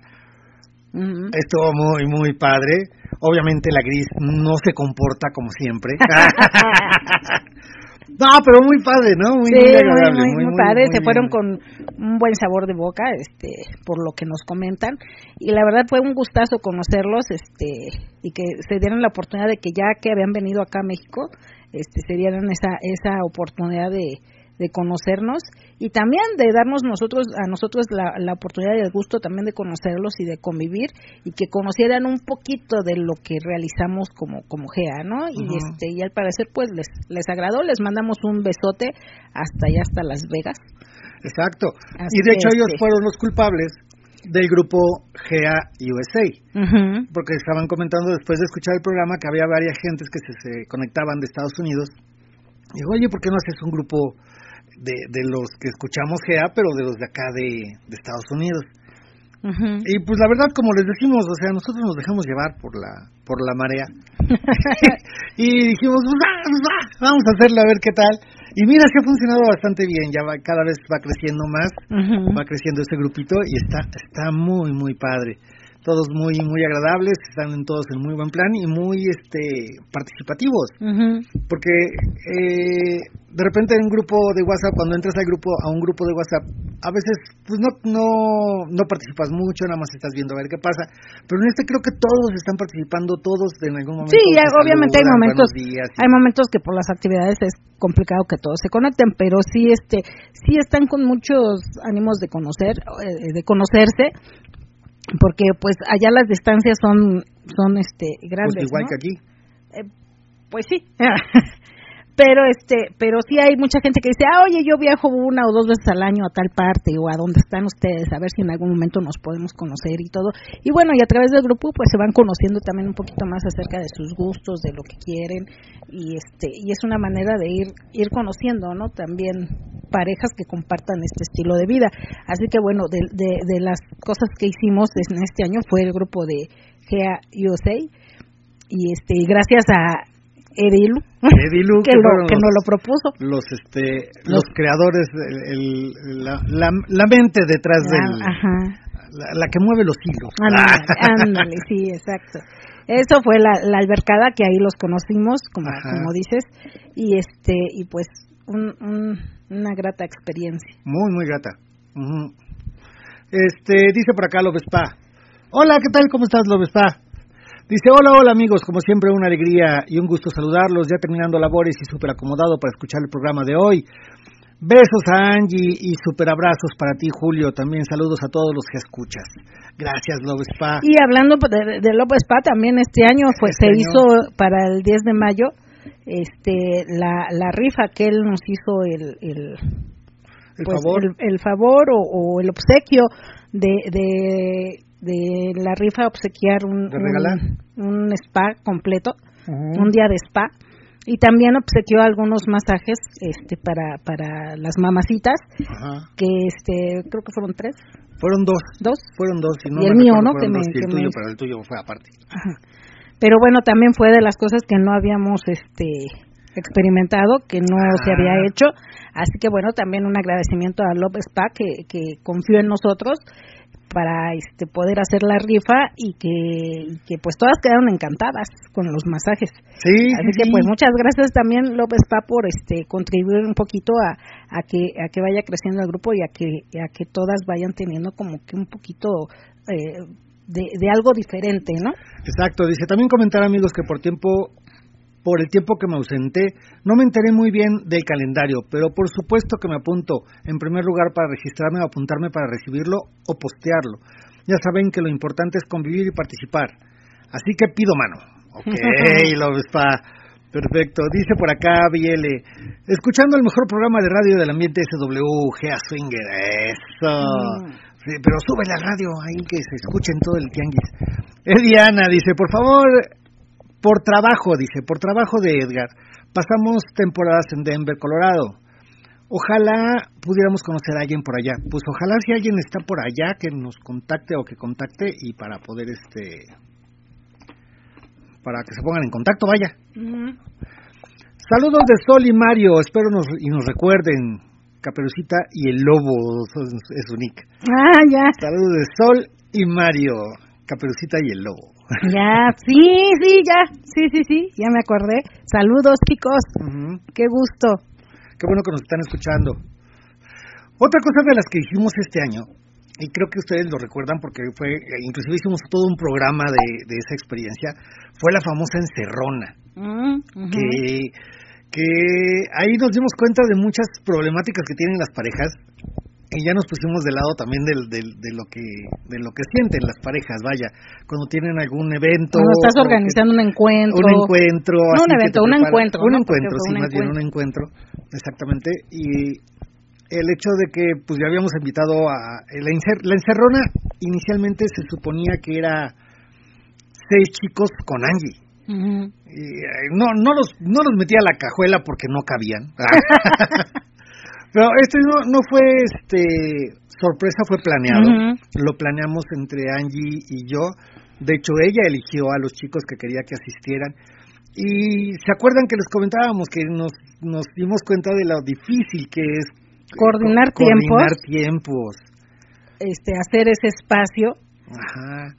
Ujú. Estuvo muy, muy padre. Obviamente la gris no se comporta como siempre. no, pero muy padre, ¿no? Muy, sí, muy muy, agradable. muy, muy padre. Se fueron con un buen sabor de boca, este, por lo que nos comentan. Y la verdad fue un gustazo conocerlos, este, y que se dieran la oportunidad de que ya que habían venido acá a México, este, se dieran esa, esa oportunidad de, de conocernos y también de darnos nosotros a nosotros la, la oportunidad y el gusto también de conocerlos y de convivir y que conocieran un poquito de lo que realizamos como como GEA, ¿no? Y este y al parecer pues les les agradó, les mandamos un besote hasta allá hasta Las Vegas. Exacto. Así y de hecho ellos este- fueron los culpables del grupo GA USA, porque estaban comentando después de escuchar el programa que había varias gentes que se, se conectaban de Estados Unidos. Y digo, oye, ¿por qué no haces un grupo de, de los que escuchamos GA, pero de los de acá de, de Estados Unidos? Y pues la verdad, como les decimos, o sea, nosotros nos dejamos llevar por la por la marea. y dijimos, pues, va, vamos a hacerlo a ver qué tal. Y mira, sí ha funcionado bastante bien, ya va, cada vez va creciendo más, va creciendo este grupito y está está muy, muy padre. Todos muy, muy agradables, están en todos en muy buen plan y muy este participativos. Porque eh, de repente en un grupo de WhatsApp cuando entras al grupo a un grupo de WhatsApp a veces pues no no no participas mucho nada más estás viendo a ver qué pasa. Pero en este creo que todos están participando todos en algún momento Sí, obviamente hay momentos, días, hay momentos que por las actividades es complicado que todos se conecten, pero sí, este, sí están con muchos ánimos de conocer, eh, de conocerse, porque pues allá las distancias son, son este pues, grandes, igual ¿no? que aquí Pues sí. pero este, pero sí hay mucha gente que dice, ah, oye, yo viajo una o dos veces al año a tal parte o a donde están ustedes, a ver si en algún momento nos podemos conocer y todo. Y bueno, y a través del grupo pues se van conociendo también un poquito más acerca de sus gustos, de lo que quieren y este, y es una manera de ir ir conociendo, ¿no? También parejas que compartan este estilo de vida. Así que bueno, de, de, de las cosas que hicimos en este año fue el grupo de GEA USA y este gracias a Edilu, Edilu, que, que lo, fueron que los- nos lo propuso. los este los creadores el, el- la, la, la mente detrás del Ajá. la, la que mueve los hilos Ándale, ándale, sí, exacto. Eso fue la, la albercada que ahí los conocimos, como, Ajá. como dices, y este y pues un, un- una grata experiencia. Muy, muy gata. Ujú. Este, dice por acá Lobespa. Hola, ¿qué tal? ¿Cómo estás, Lobespa? Dice, hola, hola amigos, como siempre una alegría y un gusto saludarlos, ya terminando labores y súper acomodado para escuchar el programa de hoy. Besos a Angie y súper abrazos para ti, Julio. También saludos a todos los que escuchas. Gracias, Lobespa. Y hablando de, de López Spa, también este año Este se año. hizo para el 10 de mayo este la, la rifa que él nos hizo el, el, El pues, favor. el, el favor o, o el obsequio de, de, de la rifa obsequiar un, un, un spa completo, un día de spa y también obsequió algunos masajes este para para las mamacitas Ajá. que este creo que fueron tres Fueron dos. dos Fueron dos. Y, no Y el mío, ¿no? Que me- y el que tuyo, me- pero el tuyo fue aparte. Ajá. Pero bueno, también fue de las cosas que no habíamos este experimentado, que no se había Ah. hecho. Así que bueno, también un agradecimiento a López Spa que, que confió en nosotros para este poder hacer la rifa y que, y que pues todas quedaron encantadas con los masajes. Sí, Así sí, que pues muchas gracias también López Spa por este contribuir un poquito a, a que a que vaya creciendo el grupo y a que a que todas vayan teniendo como que un poquito eh, de, de algo diferente, ¿no? Exacto, dice, también comentar amigos que por tiempo, por el tiempo que me ausenté, no me enteré muy bien del calendario, pero por supuesto que me apunto, en primer lugar para registrarme o apuntarme para recibirlo o postearlo. Ya saben que lo importante es convivir y participar. Así que pido mano. Ok, lo ves pa. Perfecto. Dice por acá, BL, escuchando el mejor programa de radio del ambiente SW, Gea Swinger. Eso. Mm. Sí, pero sube la radio ahí que se escuche en todo el tianguis. Es Diana, dice, por favor, por trabajo, dice, por trabajo de Edgar. Pasamos temporadas en Denver, Colorado. Ojalá pudiéramos conocer a alguien por allá. Pues ojalá si alguien está por allá que nos contacte o que contacte y para poder este para que se pongan en contacto, vaya. Saludos de Sol y Mario, espero nos, y nos recuerden Caperucita y el Lobo es, es su nick. Ah, ya, Saludos de Sol y Mario, Caperucita y el Lobo. Ya, sí, sí, ya, sí, sí, sí, ya me acordé. Saludos, chicos, Ujú. qué gusto. Qué bueno que nos están escuchando. Otra cosa de las que hicimos este año, y creo que ustedes lo recuerdan porque fue, eh, inclusive hicimos todo un programa de, de esa experiencia, fue la famosa encerrona, Mm, que, que ahí nos dimos cuenta de muchas problemáticas que tienen las parejas y ya nos pusimos de lado también del, del- de lo que de lo que sienten las parejas, vaya, cuando tienen algún evento, Cuando estás que- organizando un encuentro. un encuentro, No un evento, un encuentro, un ¿no? encuentro, sí, más bien un encuentro, exactamente, y el hecho de que pues ya habíamos invitado a la, encer- la encerrona inicialmente se suponía que era seis chicos con Angie. Y, eh, no no los no los metí a la cajuela porque no cabían. Pero este no no fue este sorpresa, fue planeado. Lo planeamos entre Angie y yo. De hecho, ella eligió a los chicos que quería que asistieran. Y se acuerdan que les comentábamos que nos, nos dimos cuenta de lo difícil que es Coordinar co- coordinar tiempos. Este, hacer ese espacio Ajá.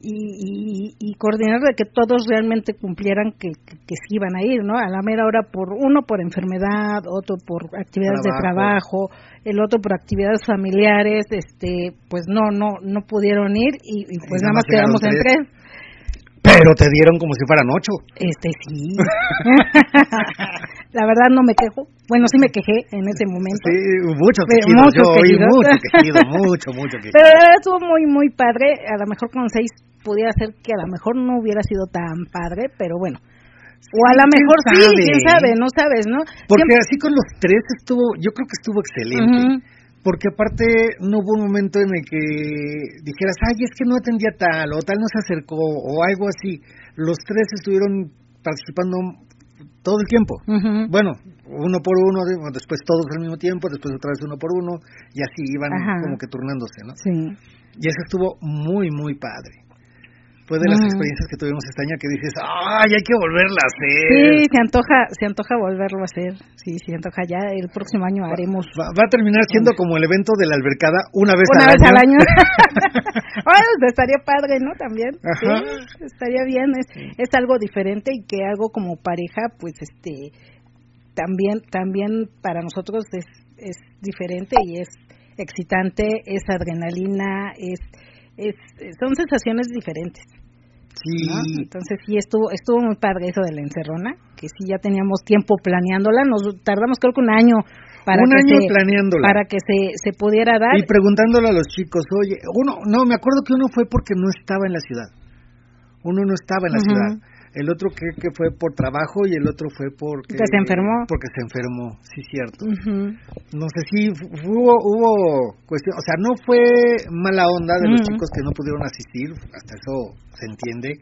Y, y, y coordinar de que todos realmente cumplieran que, que, que sí iban a ir, ¿no? A la mera hora por uno por enfermedad, otro por actividades de Trabajo. el otro por actividades familiares, este, pues no, no, no pudieron ir y, y pues nada más quedamos en tres. Pero te dieron como si fueran ocho. Este sí. la verdad no me quejo. Bueno, sí me quejé en ese momento. Sí, muchos Pero quejidos. muchos Yo oí mucho quejido, mucho, mucho quejido. Pero la verdad estuvo muy, muy padre. A lo mejor con seis pudiera ser que a lo mejor no hubiera sido tan padre, pero bueno. O a lo ¿quién mejor sí, quién sabe, no sabes, ¿no? Porque Siempre- así con los tres estuvo, yo creo que estuvo excelente. Ujú. Porque aparte no hubo un momento en el que dijeras, ay, es que no atendía tal, o tal no se acercó, o algo así. Los tres estuvieron participando todo el tiempo. Bueno, uno por uno, de- después todos al mismo tiempo, después otra vez uno por uno, y así iban Ajá. como que turnándose, ¿no? Sí. Y eso estuvo muy, muy padre. Fue de las Mm. experiencias que tuvimos este año que dices, ay, hay que volverla a hacer. Sí, se antoja, se antoja volverlo a hacer. Sí, se antoja ya. El próximo año haremos Va, va a terminar siendo como el evento de la albercada una vez una al vez año. al año. Pues, estaría padre, ¿no? También. Ajá. Sí, estaría bien. Es, es algo diferente y que algo como pareja, pues, este, también, también para nosotros es, es diferente y es excitante, es adrenalina, es, es, son sensaciones diferentes. Sí, ¿no? Entonces sí estuvo estuvo muy padre eso de la encerrona, que sí ya teníamos tiempo planeándola, nos tardamos creo que un año para un que año se, planeándola. para que se, se pudiera dar. Y preguntándole a los chicos, oye, uno, no, me acuerdo que uno fue porque no estaba en la ciudad. Uno no estaba en la Ujú. ciudad. El otro que, que fue por trabajo y el otro fue porque... Que se enfermó. Porque se enfermó, sí, cierto. No sé si hubo, hubo cuestión, o sea, no fue mala onda de los chicos que no pudieron asistir, hasta eso se entiende,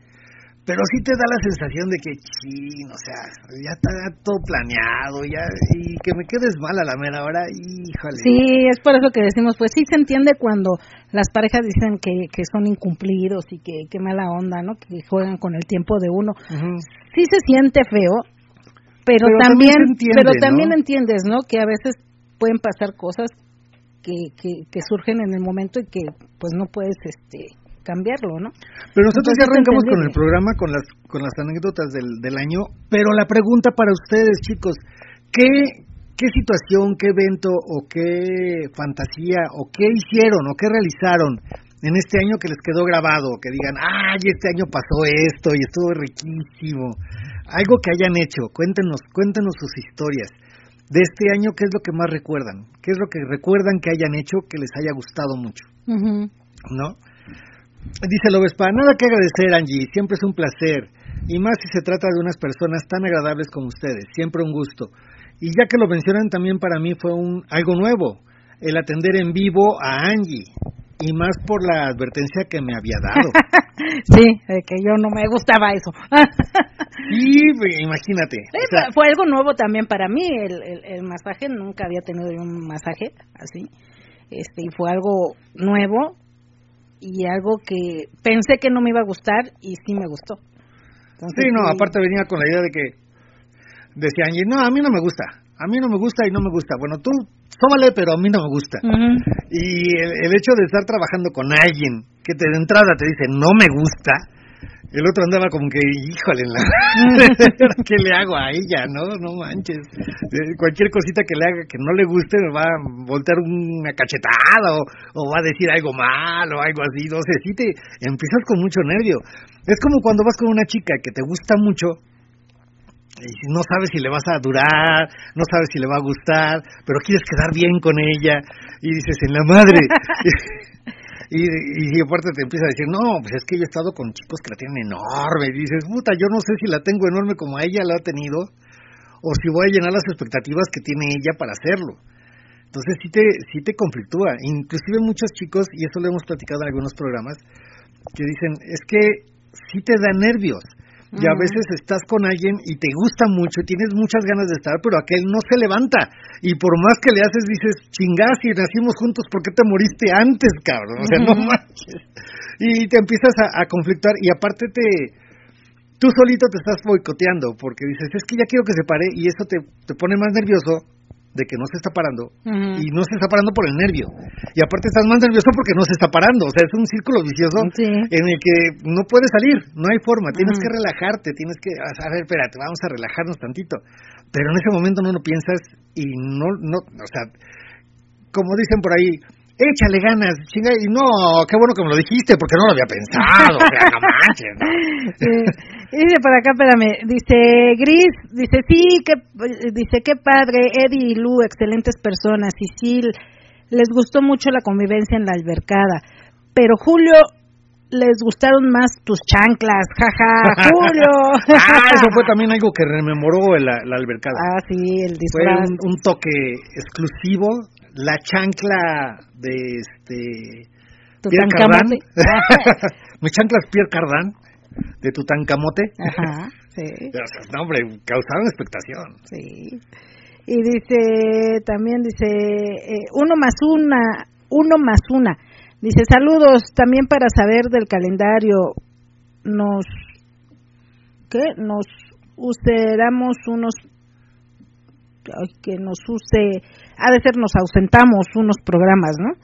pero sí te da la sensación de que, chin, o sea, ya está todo planeado, ya, y que me quedes mal a la mera hora, híjole. Sí, es por eso que decimos, pues sí se entiende cuando las parejas dicen que, que son incumplidos y que, que mala onda, ¿no? Que juegan con el tiempo de uno. Sí se siente feo, pero, Pero también también, se entiende, pero ¿no? también entiendes, ¿no? Que a veces pueden pasar cosas que, que, que surgen en el momento y que pues no puedes este cambiarlo, ¿no? Pero nosotros Entonces, ya arrancamos con el programa, con las, con las anécdotas del, del año, pero la pregunta para ustedes, chicos, ¿qué, ¿qué situación, qué evento o qué fantasía o qué hicieron o qué realizaron en este año que les quedó grabado? Que digan, ay, este año pasó esto y estuvo riquísimo. Algo que hayan hecho, cuéntenos, cuéntenos sus historias. De este año, ¿qué es lo que más recuerdan? ¿Qué es lo que recuerdan que hayan hecho que les haya gustado mucho? ¿no? Dice Lobespa, nada que agradecer, Angie, siempre es un placer. y más si se trata de unas personas tan agradables como ustedes. Siempre un gusto. Y ya que lo mencionan también para mí fue un algo nuevo, el atender en vivo a Angie y más por la advertencia que me había dado. sí, de que yo no me gustaba eso. sí, imagínate. fue algo nuevo también para mí, el, el, masaje, nunca había tenido un masaje así, este, y fue algo nuevo y algo que pensé que no me iba a gustar y sí me gustó. sí, no, aparte venía con la idea de que decía Angie, no, a mí no me gusta, a mí no me gusta y no me gusta. Bueno, tú tómale, pero a mí no me gusta. Y el, hecho de estar trabajando con alguien que te, de entrada te dice no me gusta, el otro andaba como que, híjole, la... ¿qué le hago a ella? No, no manches. Cualquier cosita que le haga que no le guste me va a voltear una cachetada o, o va a decir algo mal o algo así. No sé, sí te empiezas con mucho nervio. Es como cuando vas con una chica que te gusta mucho y no sabes si le vas a durar, no sabes si le va a gustar, pero quieres quedar bien con ella y dices, en la madre. y, y, aparte te empieza a decir, no, pues es que yo he estado con chicos que la tienen enorme. Y dices, puta, yo no sé si la tengo enorme como ella la ha tenido o si voy a llenar las expectativas que tiene ella para hacerlo. Entonces sí te, sí te conflictúa. Inclusive muchos chicos, y eso lo hemos platicado en algunos programas, que dicen, es que sí te da nervios y a veces estás con alguien y te gusta mucho, tienes muchas ganas de estar, pero aquel no se levanta. Y por más que le haces, dices, chingás, si nacimos juntos, ¿por qué te moriste antes, cabrón? O sea, no manches. Y te empiezas a, a conflictar y aparte te, tú solito te estás boicoteando porque dices, es que ya quiero que se pare y eso te, te pone más nervioso de que no se está parando y no se está parando por el nervio. Y aparte estás más nervioso porque no se está parando. O sea, es un círculo vicioso en el que no puedes salir, no hay forma. Tienes que relajarte, tienes que, a ver, espérate, vamos a relajarnos tantito. Pero en ese momento no lo piensas y no, no, o sea, como dicen por ahí, échale ganas, chinga, y no, qué bueno que me lo dijiste, porque no lo había pensado, o sea, no manches, Dice por acá, espérame, dice Gris, dice, sí, que, dice, qué padre, Eddie y Lu, excelentes personas, y sí, les gustó mucho la convivencia en la albercada, pero Julio, les gustaron más tus chanclas, jaja, Julio. ah, eso fue también algo que rememoró la, la albercada. Ah, sí, el disfraz. Fue un toque exclusivo la chancla de este Pierre Cardán. Mi chancla es Pierre Cardán de Tutankamote. Ajá, sí. no, hombre, causaron expectación. Sí. Y dice, también dice, eh, uno más una, uno más una. Dice, saludos también para saber del calendario. Nos, ¿qué? Nos usamos unos que nos use, ha de ser nos ausentamos unos programas, ¿no?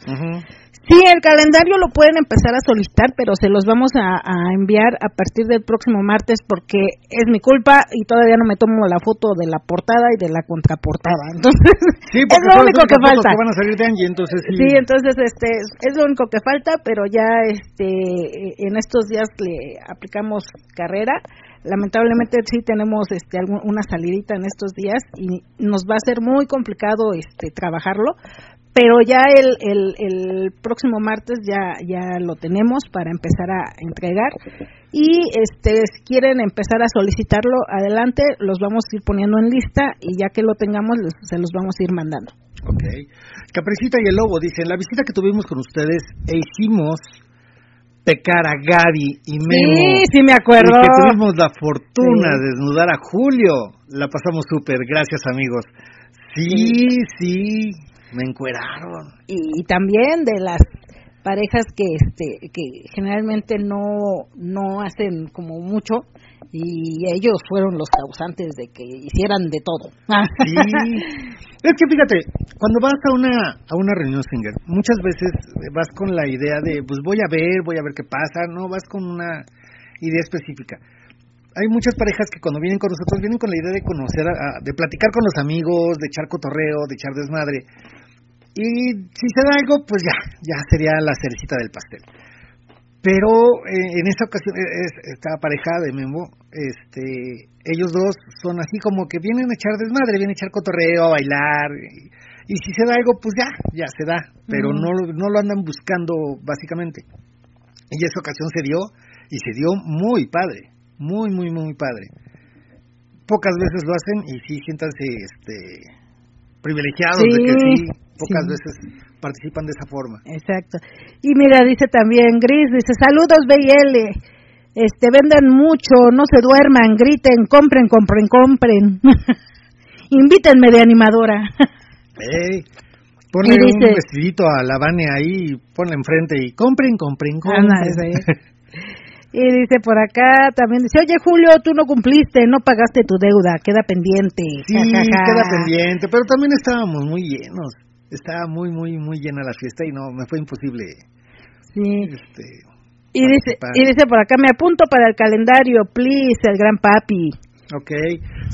Sí, el calendario lo pueden empezar a solicitar, pero se los vamos a, enviar a partir del próximo martes porque es mi culpa y todavía no me tomo la foto de la portada y de la contraportada. Entonces, es lo único que falta. van a salir de entonces sí. entonces este es lo único que falta, pero ya este en estos días le aplicamos carrera lamentablemente sí tenemos este una salidita en estos días y nos va a ser muy complicado este trabajarlo pero ya el, el, el próximo martes ya ya lo tenemos para empezar a entregar y este si quieren empezar a solicitarlo adelante los vamos a ir poniendo en lista y ya que lo tengamos se los vamos a ir mandando Ok. Capricita y el Lobo dicen, la visita que tuvimos con ustedes e hicimos pecar a Gaby y Memo. Sí, sí me acuerdo. Y que tuvimos la fortuna de desnudar a Julio. La pasamos súper, gracias amigos. Sí, sí, me encueraron. Y, también de las parejas que este que generalmente no no hacen como mucho y ellos fueron los causantes de que hicieran de todo. Sí. es que fíjate, cuando vas a una a una reunión singer, muchas veces vas con la idea de pues voy a ver, voy a ver qué pasa, no vas con una idea específica. Hay muchas parejas que cuando vienen con nosotros vienen con la idea de conocer, de platicar con los amigos, de echar cotorreo, de echar desmadre. Y si se da algo, pues ya, ya sería la cerecita del pastel. Pero eh, en esta ocasión, eh, esta pareja de Memo, este, ellos dos son así como que vienen a echar desmadre, vienen a echar cotorreo, a bailar. Y, si se da algo, pues ya, ya se da. Pero no, no lo andan buscando, básicamente. Y esa ocasión se dio, y se dio muy padre, muy, muy, muy padre. Pocas veces lo hacen y sí, siéntanse este, privilegiados de que sí, pocas sí. veces participan de esa forma. Exacto. Y mira, dice también Gris, dice, saludos BL, este, venden mucho, no se duerman, griten, compren, compren, compren. Invítenme de animadora. Ey, ponle dice- un vestidito a la Vane ahí, ponle enfrente y compren, compren, compren. Anda, ese. Y dice por acá también, dice, oye Julio, tú no cumpliste, no pagaste tu deuda, queda pendiente. Sí, queda pendiente, pero también estábamos muy llenos. Estaba muy, muy, muy llena la fiesta y no, me fue imposible. Sí. Este, Y dice, y dice por acá, me apunto para el calendario, please, el gran papi. ok.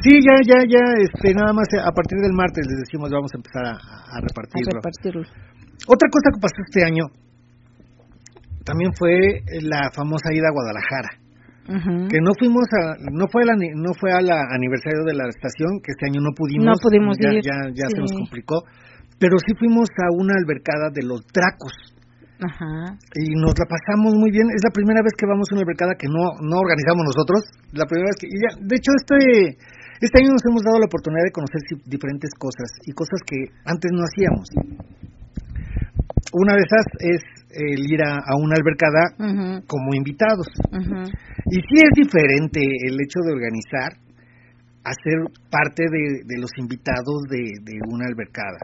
Sí, ya, ya, ya, este, nada más a partir del martes les decimos vamos a empezar a, a A repartirlo. repartirlo. Otra cosa que pasó este año también fue la famosa ida a Guadalajara. Que no fuimos a no fue ani- no fue al aniversario de la estación que este año no pudimos No pudimos ya ir, ya, ya se nos complicó pero sí fuimos a una albercada de los Dracos Ajá. y nos la pasamos muy bien es la primera vez que vamos a una albercada que no no organizamos nosotros la primera vez que y ya, de hecho este este año nos hemos dado la oportunidad de conocer diferentes cosas y cosas que antes no hacíamos una de esas es el ir a, a una albercada Ujú, como invitados ujú. y sí es diferente el hecho de organizar a ser parte de, de los invitados de, de una albercada.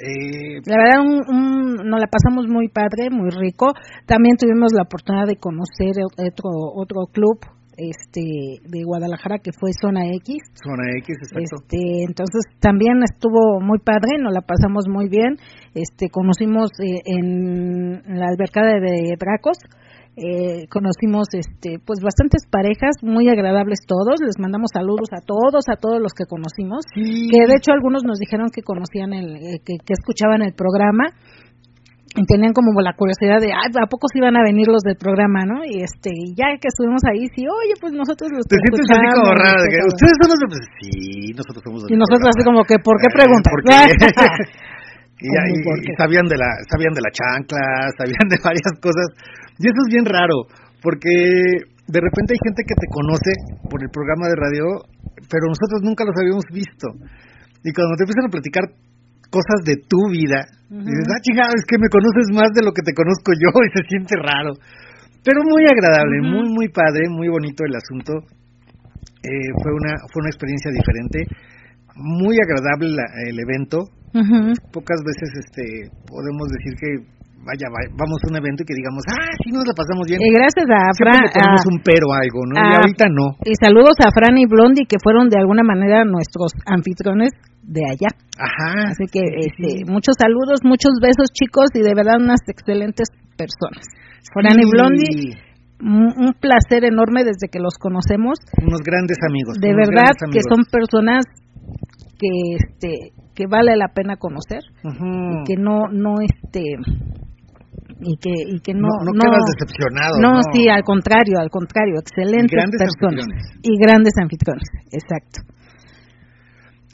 Eh, La verdad, un, un- nos la pasamos muy padre, muy rico. También tuvimos la oportunidad de conocer otro otro club este de Guadalajara que fue Zona X. zona X, exacto. Este, entonces también estuvo muy padre, nos la pasamos muy bien. Este, conocimos eh, en la albercada de Dracos, eh, conocimos este, pues bastantes parejas, muy agradables todos. Les mandamos saludos a todos, a todos los que conocimos. Sí, Que de hecho algunos nos dijeron que conocían el, eh, que, que escuchaban el programa y tenían como la curiosidad de, "Ay, ¿a poco se iban a venir los del programa, no? Y este, y ya que estuvimos ahí, sí, oye, pues nosotros los te sientes así escuchamos", como raro. que. Ustedes son los de... pues, Sí, nosotros somos los Y nosotros así programa. como que, ¿por qué Eh, preguntas? ¿por qué? y, ya- ¿Cómo y- y sabían de la sabían de la chancla, sabían de varias cosas. Y eso es bien raro, porque de repente hay gente que te conoce por el programa de radio, pero nosotros nunca los habíamos visto. Y cuando te empiezan a platicar cosas de tu vida, Ujú. dices, ah, chingado, es que me conoces más de lo que te conozco yo y se siente raro. Pero muy agradable, muy, muy padre, muy bonito el asunto. Eh, fue una fue una experiencia diferente, muy agradable la- el evento. Pocas veces este podemos decir que vaya, va- vamos a un evento y que digamos, ah, sí nos la pasamos bien. Y gracias a Fran, le ponemos a- un pero a algo, ¿no? y ahorita no. y saludos a Fran y Blondie que fueron de alguna manera nuestros anfitriones de allá. Ajá. Así que este, muchos saludos, muchos besos chicos y de verdad unas excelentes personas. Fran y Blondie, un, placer enorme desde que los conocemos. Unos grandes amigos. De verdad que son personas que este que vale la pena conocer y que no no este y que y que no no, no quedas decepcionado. no, No, sí, al contrario, al contrario, excelentes Y grandes personas anfitriones. y grandes anfitriones, exacto.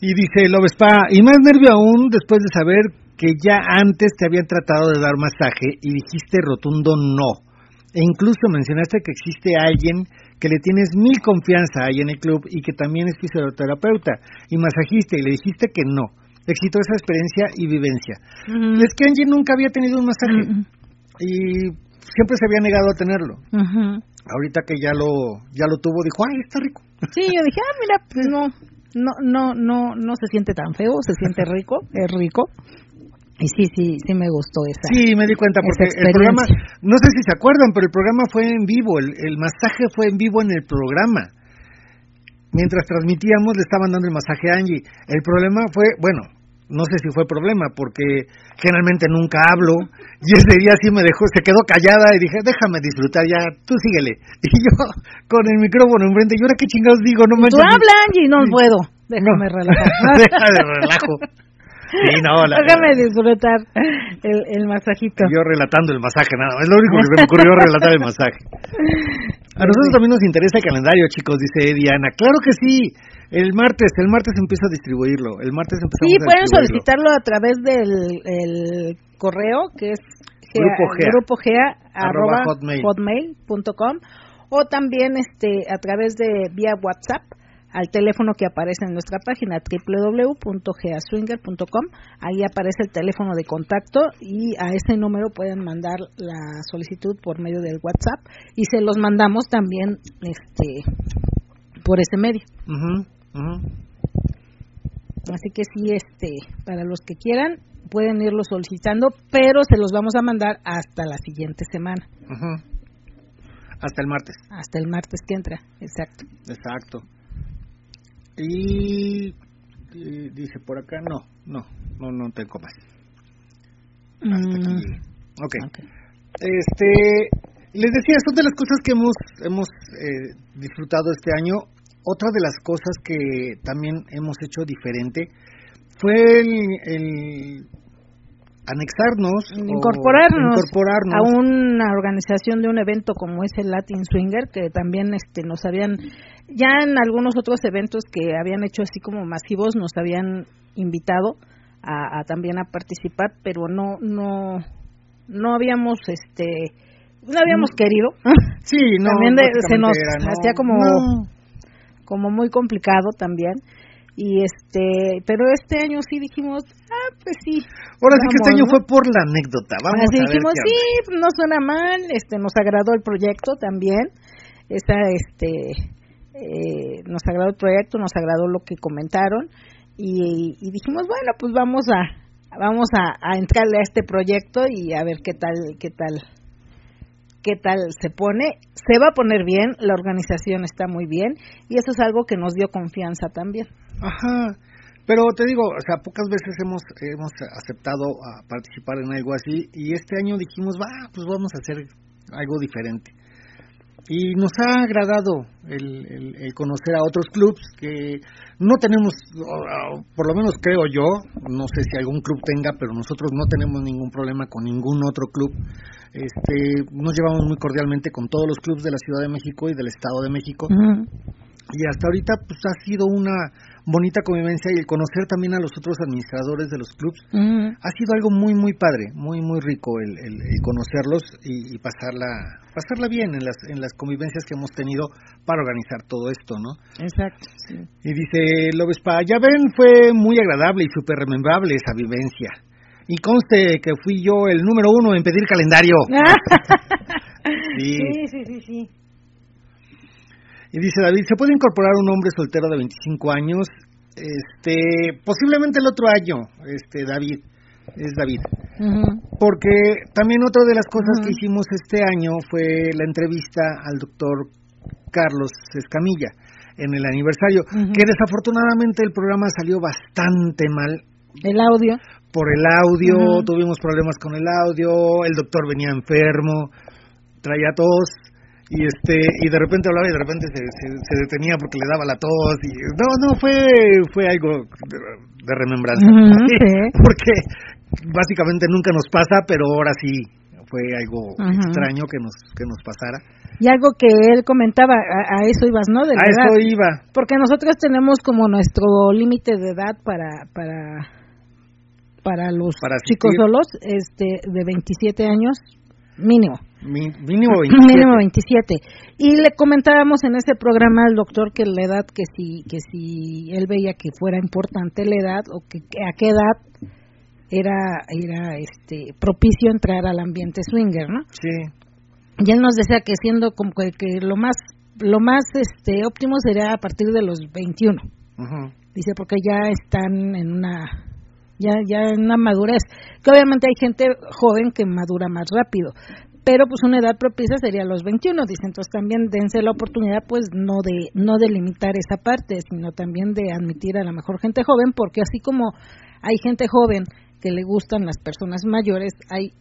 Y dice Lobespa, y más nervio aún después de saber que ya antes te habían tratado de dar masaje y dijiste rotundo no. E incluso mencionaste que existe alguien que le tienes mil confianza ahí en el club y que también es fisioterapeuta y masajista y le dijiste que no. Exitosa experiencia y vivencia. Ujú. Es que Angie nunca había tenido un masaje. Y siempre se había negado a tenerlo. Ahorita que ya lo ya lo tuvo dijo, "Ay, está rico." Sí, yo dije, ah, mira, pues no, no, no, no, no se siente tan feo, se siente rico, es rico. Y sí, sí, sí me gustó esa. Sí, me di cuenta porque el programa, no sé si se acuerdan, pero el programa fue en vivo, el, el masaje fue en vivo en el programa. Mientras transmitíamos le estaban dando el masaje a Angie. El problema fue, bueno, no sé si fue problema porque generalmente nunca hablo y ese día sí me dejó, se quedó callada y dije, déjame disfrutar ya, tú síguele. Y yo con el micrófono enfrente, ¿y ahora qué chingados digo? No Tú manches. habla, Angie, no puedo. Déjame No. relajar. Deja de relajo. Sí, no, la- Déjame disfrutar el, el masajito. Yo relatando el masaje, nada más. Es lo único que se me ocurrió relatar el masaje. A nosotros también nos interesa el calendario, chicos, dice Diana. Claro que sí. El martes, el martes empiezo a distribuirlo. El martes empezamos Sí, a pueden distribuirlo. solicitarlo a través del el correo que es Grupo Gea. grupo Gea, Arroba arroba hotmail. hotmail.com o también este a través de vía WhatsApp al teléfono que aparece en nuestra página www.geaswinger.com. Ahí aparece el teléfono de contacto y a ese número pueden mandar la solicitud por medio del WhatsApp y se los mandamos también este por ese medio. Así que sí, este, para los que quieran pueden irlo solicitando, pero se los vamos a mandar hasta la siguiente semana. Hasta el martes. Hasta el martes que entra, exacto. Exacto. Y, dice por acá, no, no, no, no tengo más. Hasta aquí. Mm. Okay. ok. Este, les decía, son de las cosas que hemos, hemos eh, disfrutado este año. Otra de las cosas que también hemos hecho diferente fue el, anexarnos, incorporarnos, a una organización de un evento como es el Latin Swinger, que también este, nos habían, ya en algunos otros eventos que habían hecho así como masivos, nos habían invitado a, también a participar, pero no, no, no habíamos, este, no habíamos mm. querido. Sí, no. También se nos hacía como, como muy complicado también y este pero este año sí dijimos ah pues sí ahora sí que este año fue por la anécdota vamos Así a dijimos sí no suena mal este nos agradó el proyecto también esta este eh, nos agradó el proyecto nos agradó lo que comentaron y, dijimos bueno pues vamos a vamos a, a entrarle a este proyecto y a ver qué tal qué tal qué tal se pone. Se va a poner bien, la organización está muy bien y eso es algo que nos dio confianza también. Ajá. Pero te digo, o sea, pocas veces hemos hemos aceptado a participar en algo así y este año dijimos, va, pues vamos a hacer algo diferente. Y nos ha agradado el, el, conocer a otros clubs que no tenemos, por lo menos creo yo, no sé si algún club tenga, pero nosotros no tenemos ningún problema con ningún otro club. Este, nos llevamos muy cordialmente con todos los clubes de la Ciudad de México y del Estado de México. Y hasta ahorita pues ha sido una bonita convivencia y el conocer también a los otros administradores de los clubs ha sido algo muy muy padre, muy muy rico el, el, conocerlos y, pasarla pasarla bien en las en las convivencias que hemos tenido para organizar todo esto, ¿no? Exacto. Y dice Lobespa, ya ven, fue muy agradable y súper remembrable esa vivencia. Y conste que fui yo el número uno en pedir calendario. sí, sí, sí, sí. Y dice David, ¿se puede incorporar un hombre soltero de 25 años? Este, posiblemente el otro año, este David, es David. Porque también otra de las cosas que hicimos este año fue la entrevista al doctor Carlos Escamilla en el aniversario, que desafortunadamente el programa salió bastante mal. El audio. Por el audio, tuvimos problemas con el audio, el doctor venía enfermo, traía tos, y este y de repente hablaba y de repente se, se, detenía porque le daba la tos y no no fue fue algo de, remembranza. Porque básicamente nunca nos pasa pero ahora sí fue algo extraño que nos que nos pasara. Y algo que él comentaba a, eso ibas no a eso iba. Porque nosotros tenemos como nuestro límite de edad para para para los chicos solos este de 27 años mínimo mínimo 27. Mínimo 27. Y le comentábamos en ese programa al doctor que la edad, que si, que si él veía que fuera importante la edad o que, a qué edad era, era este, propicio entrar al ambiente swinger, ¿no? Sí. Y él nos decía que siendo como que, lo más lo más este óptimo sería a partir de los 21. Dice porque ya están en una ya ya en una madurez, que obviamente hay gente joven que madura más rápido, pero pues una edad propicia sería los 21, dice, entonces también dense la oportunidad pues no de no de limitar esa parte, sino también de admitir a la mejor gente joven, porque así como hay gente joven que le gustan las personas mayores, hay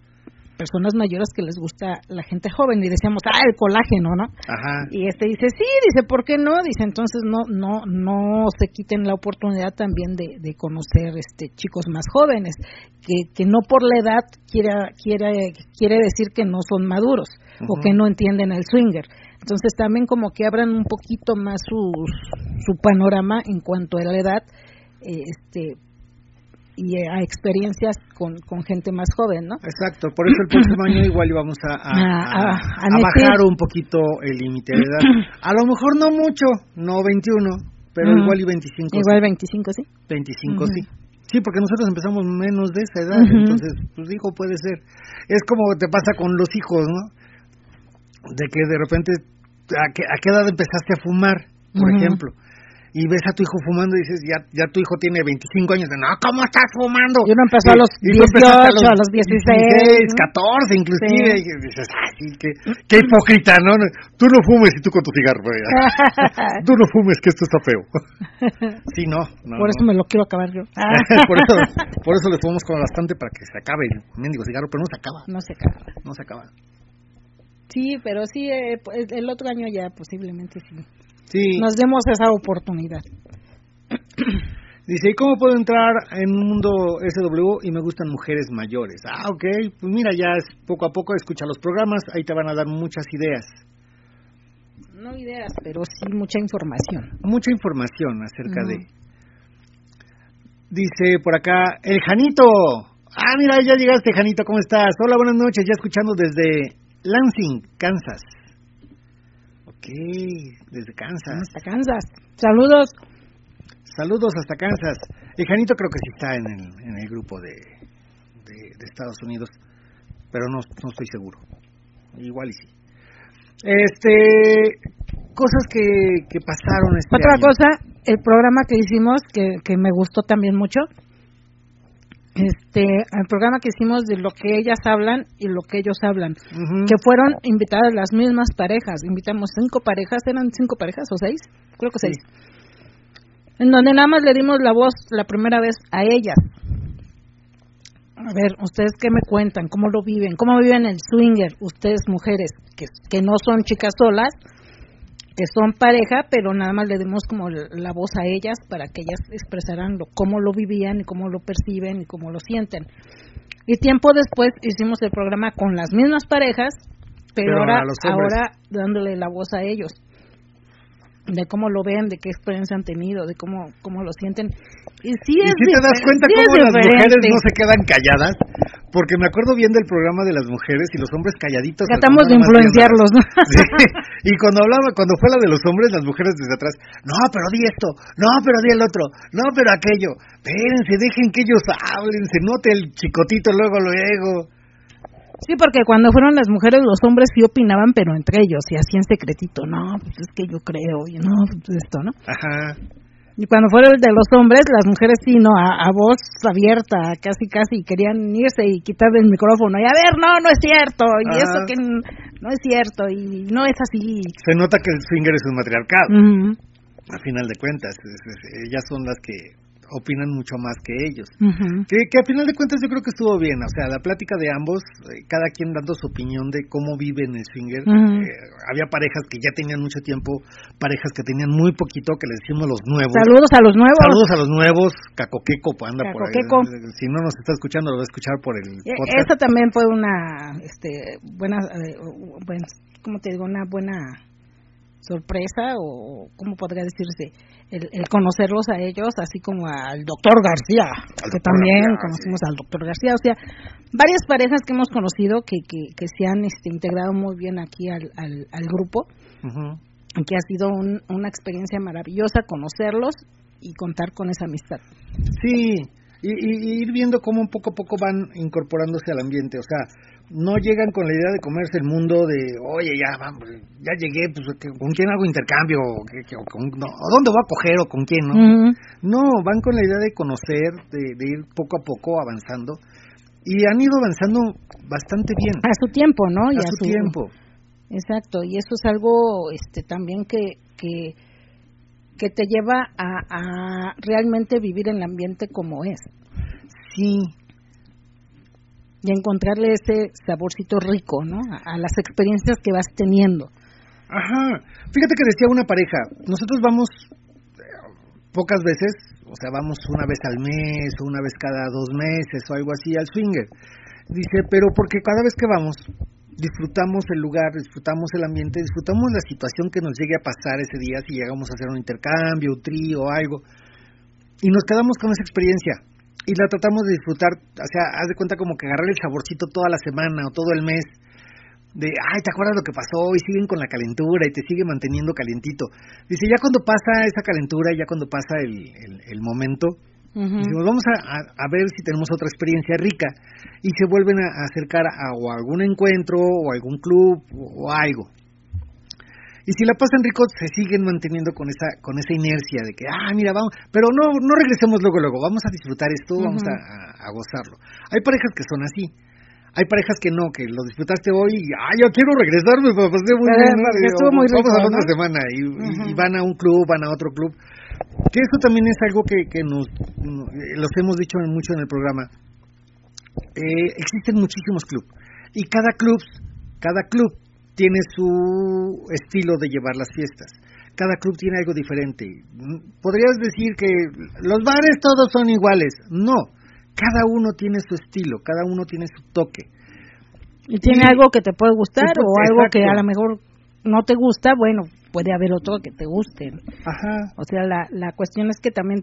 personas mayores que les gusta la gente joven y decíamos, ah, el colágeno, ¿no? Ajá. Y este dice, sí, dice, ¿por qué no? Dice, entonces no no no se quiten la oportunidad también de, de conocer este chicos más jóvenes, que, que no por la edad quiera, quiere, quiere decir que no son maduros o que no entienden el swinger. Entonces también como que abran un poquito más su, su panorama en cuanto a la edad, este y a experiencias con, con gente más joven, ¿no? Exacto, por eso el próximo año igual íbamos a, a, A- a- a- a a meter. bajar un poquito el límite de edad. A lo mejor no mucho, no 21, pero igual y 25. Igual 25, sí. 25 Ujú. sí. Sí, porque nosotros empezamos menos de esa edad, entonces, pues hijo, puede ser. Es como te pasa con los hijos, ¿no? De que de repente, ¿a qué, a qué edad empezaste a fumar, por ejemplo? Y ves a tu hijo fumando y dices, ya, ya tu hijo tiene 25 años. No, ¿cómo estás fumando? Y uno empezó a los tú empezaste 18, a los 16, ¿no? 14 inclusive. Sí. Y dices, ay, sí, qué, qué hipócrita, ¿no? Tú no fumes y tú con tu cigarro. güey. tú no fumes, que esto está feo. sí, no. no Por eso no. me lo quiero acabar yo. por, eso, por eso le fumamos con bastante para que se acabe el mendigo cigarro, pero no se acaba, No se acaba. no se acaba. Sí, pero sí, eh, pues, el otro año ya posiblemente sí. Sí, Nos demos esa oportunidad. dice, ¿y cómo puedo entrar en un mundo SW y me gustan mujeres mayores? Ah, ok, pues mira, ya es poco a poco, escucha los programas, ahí te van a dar muchas ideas, No ideas, pero sí mucha información. mucha información acerca de... Dice por acá, el Janito. Ah, mira, ya llegaste, Janito, ¿cómo estás? Hola, buenas noches, ya escuchando desde Lansing, Kansas. Ok, desde Kansas. Hasta Kansas. Saludos. Saludos hasta Kansas. El Janito creo que sí está en el, en el grupo de, de, de Estados Unidos, pero no, no estoy seguro. Igual y sí. Este, cosas que, que pasaron este Otra año. cosa, el programa que hicimos, que, que me gustó también mucho, este, el programa que hicimos de lo que ellas hablan y lo que ellos hablan, que fueron invitadas las mismas parejas, invitamos cinco parejas, eran cinco parejas o seis, creo que seis, en donde nada más le dimos la voz la primera vez a ellas. A ver, ustedes qué me cuentan, cómo lo viven, cómo viven el swinger, ustedes mujeres que, que no son chicas solas, que son pareja, pero nada más le dimos como la voz a ellas para que ellas expresaran lo, cómo lo vivían y cómo lo perciben y cómo lo sienten. Y tiempo después hicimos el programa con las mismas parejas, pero, Pero ahora, ahora dándole la voz a ellos de cómo lo ven, de qué experiencia han tenido, de cómo cómo lo sienten. Y sí ¿Y es si te das cuenta sí cómo las mujeres no se quedan calladas? Porque me acuerdo bien del programa de las mujeres y los hombres calladitos. Tratamos de viendo- influenciarlos, ¿no? Sí, Y cuando hablaba, cuando fue la de los hombres, las mujeres desde atrás, no, pero di esto, no, pero di el otro, no, pero aquello. Espérense, dejen que ellos hablen, se note el chicotito luego, luego. Sí, porque cuando fueron las mujeres, los hombres sí opinaban, pero entre ellos, y así en secretito, no, pues es que yo creo, y no, pues esto, ¿no? Ajá. Y cuando fueron de los hombres, las mujeres sí, no, a, a voz abierta, casi, casi, querían irse y quitar el micrófono, y a ver, no, no es cierto, y Ajá. eso que no es cierto, y no es así. Se nota que el swinger es un matriarcado, a final de cuentas. ellas son las que opinan mucho más que ellos. Que, que a final de cuentas yo creo que estuvo bien, o sea, la plática de ambos, eh, cada quien dando su opinión de cómo viven el swinger. Eh, había parejas que ya tenían mucho tiempo, parejas que tenían muy poquito, que les decimos los nuevos. Saludos a los nuevos. Saludos a los nuevos, Cacoqueco, pues, anda por ahí. Cacoqueco. Si no nos está escuchando, lo va a escuchar por el Eh, podcast. Esa también fue una, este, buena, eh, ¿cómo te digo? Una buena sorpresa o cómo podría decirse el, el conocerlos a ellos así como al doctor García Al que doctor también García, conocimos al doctor García. O sea varias parejas que hemos conocido que que, que se han este, integrado muy bien aquí al, al, al grupo. Ujú. que ha sido un- una experiencia maravillosa conocerlos y contar con esa amistad. Sí, y, y- y ir viendo cómo poco a poco van incorporándose al ambiente, o sea, no llegan con la idea de comerse el mundo de, oye, ya, vamos, ya llegué, pues, ¿qué- ¿con quién hago intercambio? ¿O o con- no, ¿o ¿Dónde voy a coger o con quién? No, no van con la idea de conocer, de, de ir poco a poco avanzando, y han ido avanzando bastante bien, a su tiempo no y a su tiempo. Exacto, y eso es algo este también que que, que te lleva a, a realmente vivir en el ambiente como es. Sí, y encontrarle ese saborcito rico, ¿no? A, las experiencias que vas teniendo. Ajá. Fíjate que decía una pareja, nosotros vamos eh, pocas veces, o sea, vamos una vez al mes o una vez cada dos meses o algo así al swinger. Dice, pero porque cada vez que vamos disfrutamos el lugar, disfrutamos el ambiente, disfrutamos la situación que nos llegue a pasar ese día si llegamos a hacer un intercambio, un trío algo. Y nos quedamos con esa experiencia. Y la tratamos de disfrutar, o sea, haz de cuenta como que agarrar el saborcito toda la semana o todo el mes de, ay, ¿te acuerdas lo que pasó? Y siguen con la calentura y te sigue manteniendo calientito. Dice, ya cuando pasa esa calentura, ya cuando pasa el, el, momento, vamos a, a, ver si tenemos otra experiencia rica. Y se vuelven a, acercar a, o algún encuentro o algún club o, algo. Y si la pasan rico, se siguen manteniendo con esa, con esa inercia de que, ah, mira, vamos, pero no, no regresemos luego, luego, vamos a disfrutar esto, vamos a, a, gozarlo. Hay parejas que son así, hay parejas que no, que lo disfrutaste hoy y, ah, yo quiero regresarme, pasé muy bien. muy rico, vamos a la otra semana y, van a un club, van a otro club. Que eso también es algo que, que nos, los hemos dicho mucho en el programa. Eh, existen muchísimos clubes y cada club, cada club tiene su estilo de llevar las fiestas. Cada club tiene algo diferente. Podrías decir que los bares todos son iguales. No, cada uno tiene su estilo, cada uno tiene su toque. Y tiene algo que te puede gustar o algo que a lo mejor no te gusta, bueno, puede haber otro que te guste. Ajá. O sea, la, la cuestión es que también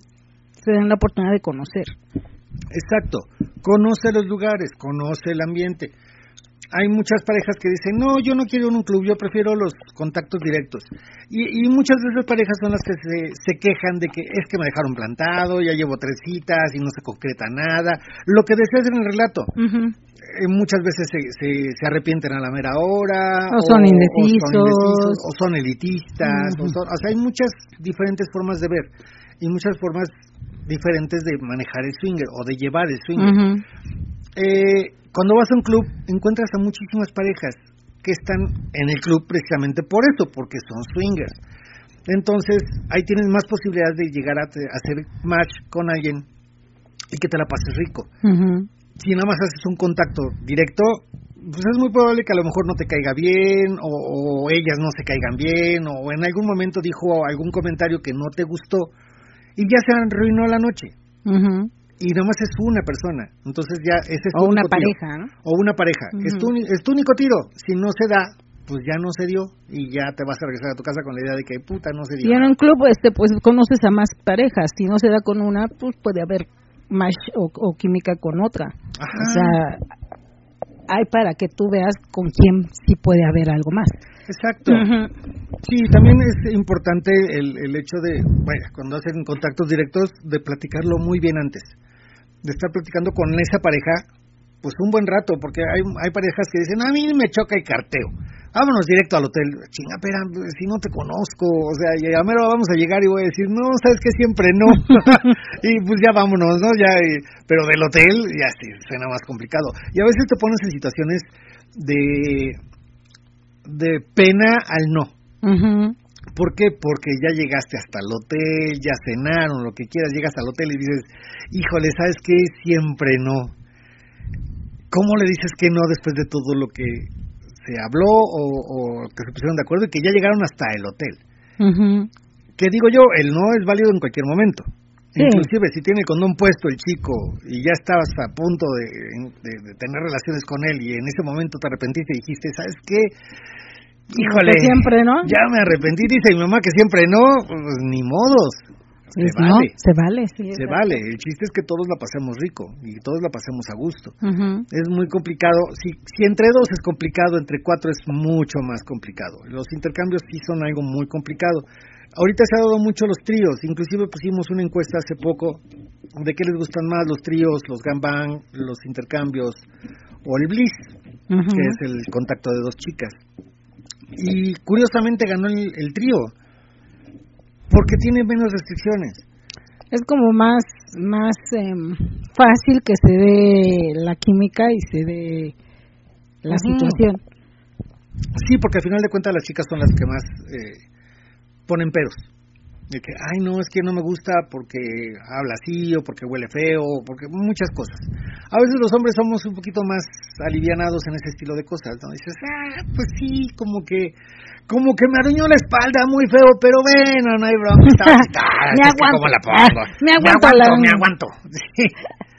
se den la oportunidad de conocer. Exacto. Conoce los lugares, conoce el ambiente hay muchas parejas que dicen, no, yo no quiero un club, yo prefiero los contactos directos. Y, muchas de esas parejas son las que se, quejan de que es que me dejaron plantado, ya llevo tres citas y no se concreta nada. Lo que deseas en el relato. Eh, muchas veces se, se, arrepienten a la mera hora. O, son, indecisos. o son elitistas. o, sea, hay muchas diferentes formas de ver y muchas formas diferentes de manejar el swinger o de llevar el swinger. Eh, cuando vas a un club, encuentras a muchísimas parejas que están en el club precisamente por eso, porque son swingers. Entonces, ahí tienes más posibilidades de llegar a, hacer match con alguien y que te la pases rico. Si nada más haces un contacto directo, pues es muy probable que a lo mejor no te caiga bien, o, ellas no se caigan bien, o en algún momento dijo algún comentario que no te gustó, y ya se arruinó la noche y nada más es una persona. Entonces ya ese es O una pareja, ¿no? O una pareja. es, tu, es tu único tiro. Si no se da, pues ya no se dio y ya te vas a regresar a tu casa con la idea de que puta no se dio. Y en un club este pues conoces a más parejas, si no se da con una, pues puede haber más o, química con otra. O sea, hay para que tú veas con quién sí puede haber algo más. Exacto. Sí, también es importante el, el hecho de, bueno, cuando hacen contactos directos, de platicarlo muy bien antes de estar platicando con esa pareja, pues un buen rato, porque hay, hay parejas que dicen, a mí me choca el carteo, vámonos directo al hotel, chinga, pero si no te conozco, o sea, ya mero vamos a llegar y voy a decir, no, sabes que siempre no, y pues ya vámonos, ¿no? Ya, pero del hotel ya sí, suena más complicado. Y a veces te pones en situaciones de, de pena al no. ¿Por qué? Porque ya llegaste hasta el hotel, ya cenaron, lo que quieras, llegas al hotel y dices, híjole, ¿sabes qué? Siempre no. ¿Cómo le dices que no después de todo lo que se habló o, que se pusieron de acuerdo y que ya llegaron hasta el hotel? Que digo yo, el no es válido en cualquier momento. Inclusive si tiene el condón puesto el chico y ya estabas a punto de, de, tener relaciones con él y en ese momento te arrepentiste y dijiste, ¿sabes qué? Híjole. siempre no. Ya me arrepentí, dice mi mamá que siempre no, pues ni modos. Se vale. se vale, Se vale. El chiste es que todos la pasemos rico y todos la pasemos a gusto. Es muy complicado. Si, si entre dos es complicado, entre cuatro es mucho más complicado. Los intercambios sí son algo muy complicado. Ahorita se ha dado mucho los tríos. Inclusive pusimos una encuesta hace poco de qué les gustan más los tríos, los gambang, los intercambios o el bliss, que es el contacto de dos chicas y curiosamente ganó el, trío porque tiene menos restricciones. Es como más más em, fácil que se dé la química y se dé la situación. Sí, porque al final de cuentas las chicas son las que más eh, ponen peros de que, ay, no, es que no me gusta porque habla así o porque huele feo, o porque muchas cosas. A veces los hombres somos un poquito más alivianados en ese estilo de cosas, ¿no? Dices, ah, pues sí, como que, como que me aruñó la espalda muy feo, pero bueno, no hay broma. me aguanto. la pongo? me aguanto. Me aguanto,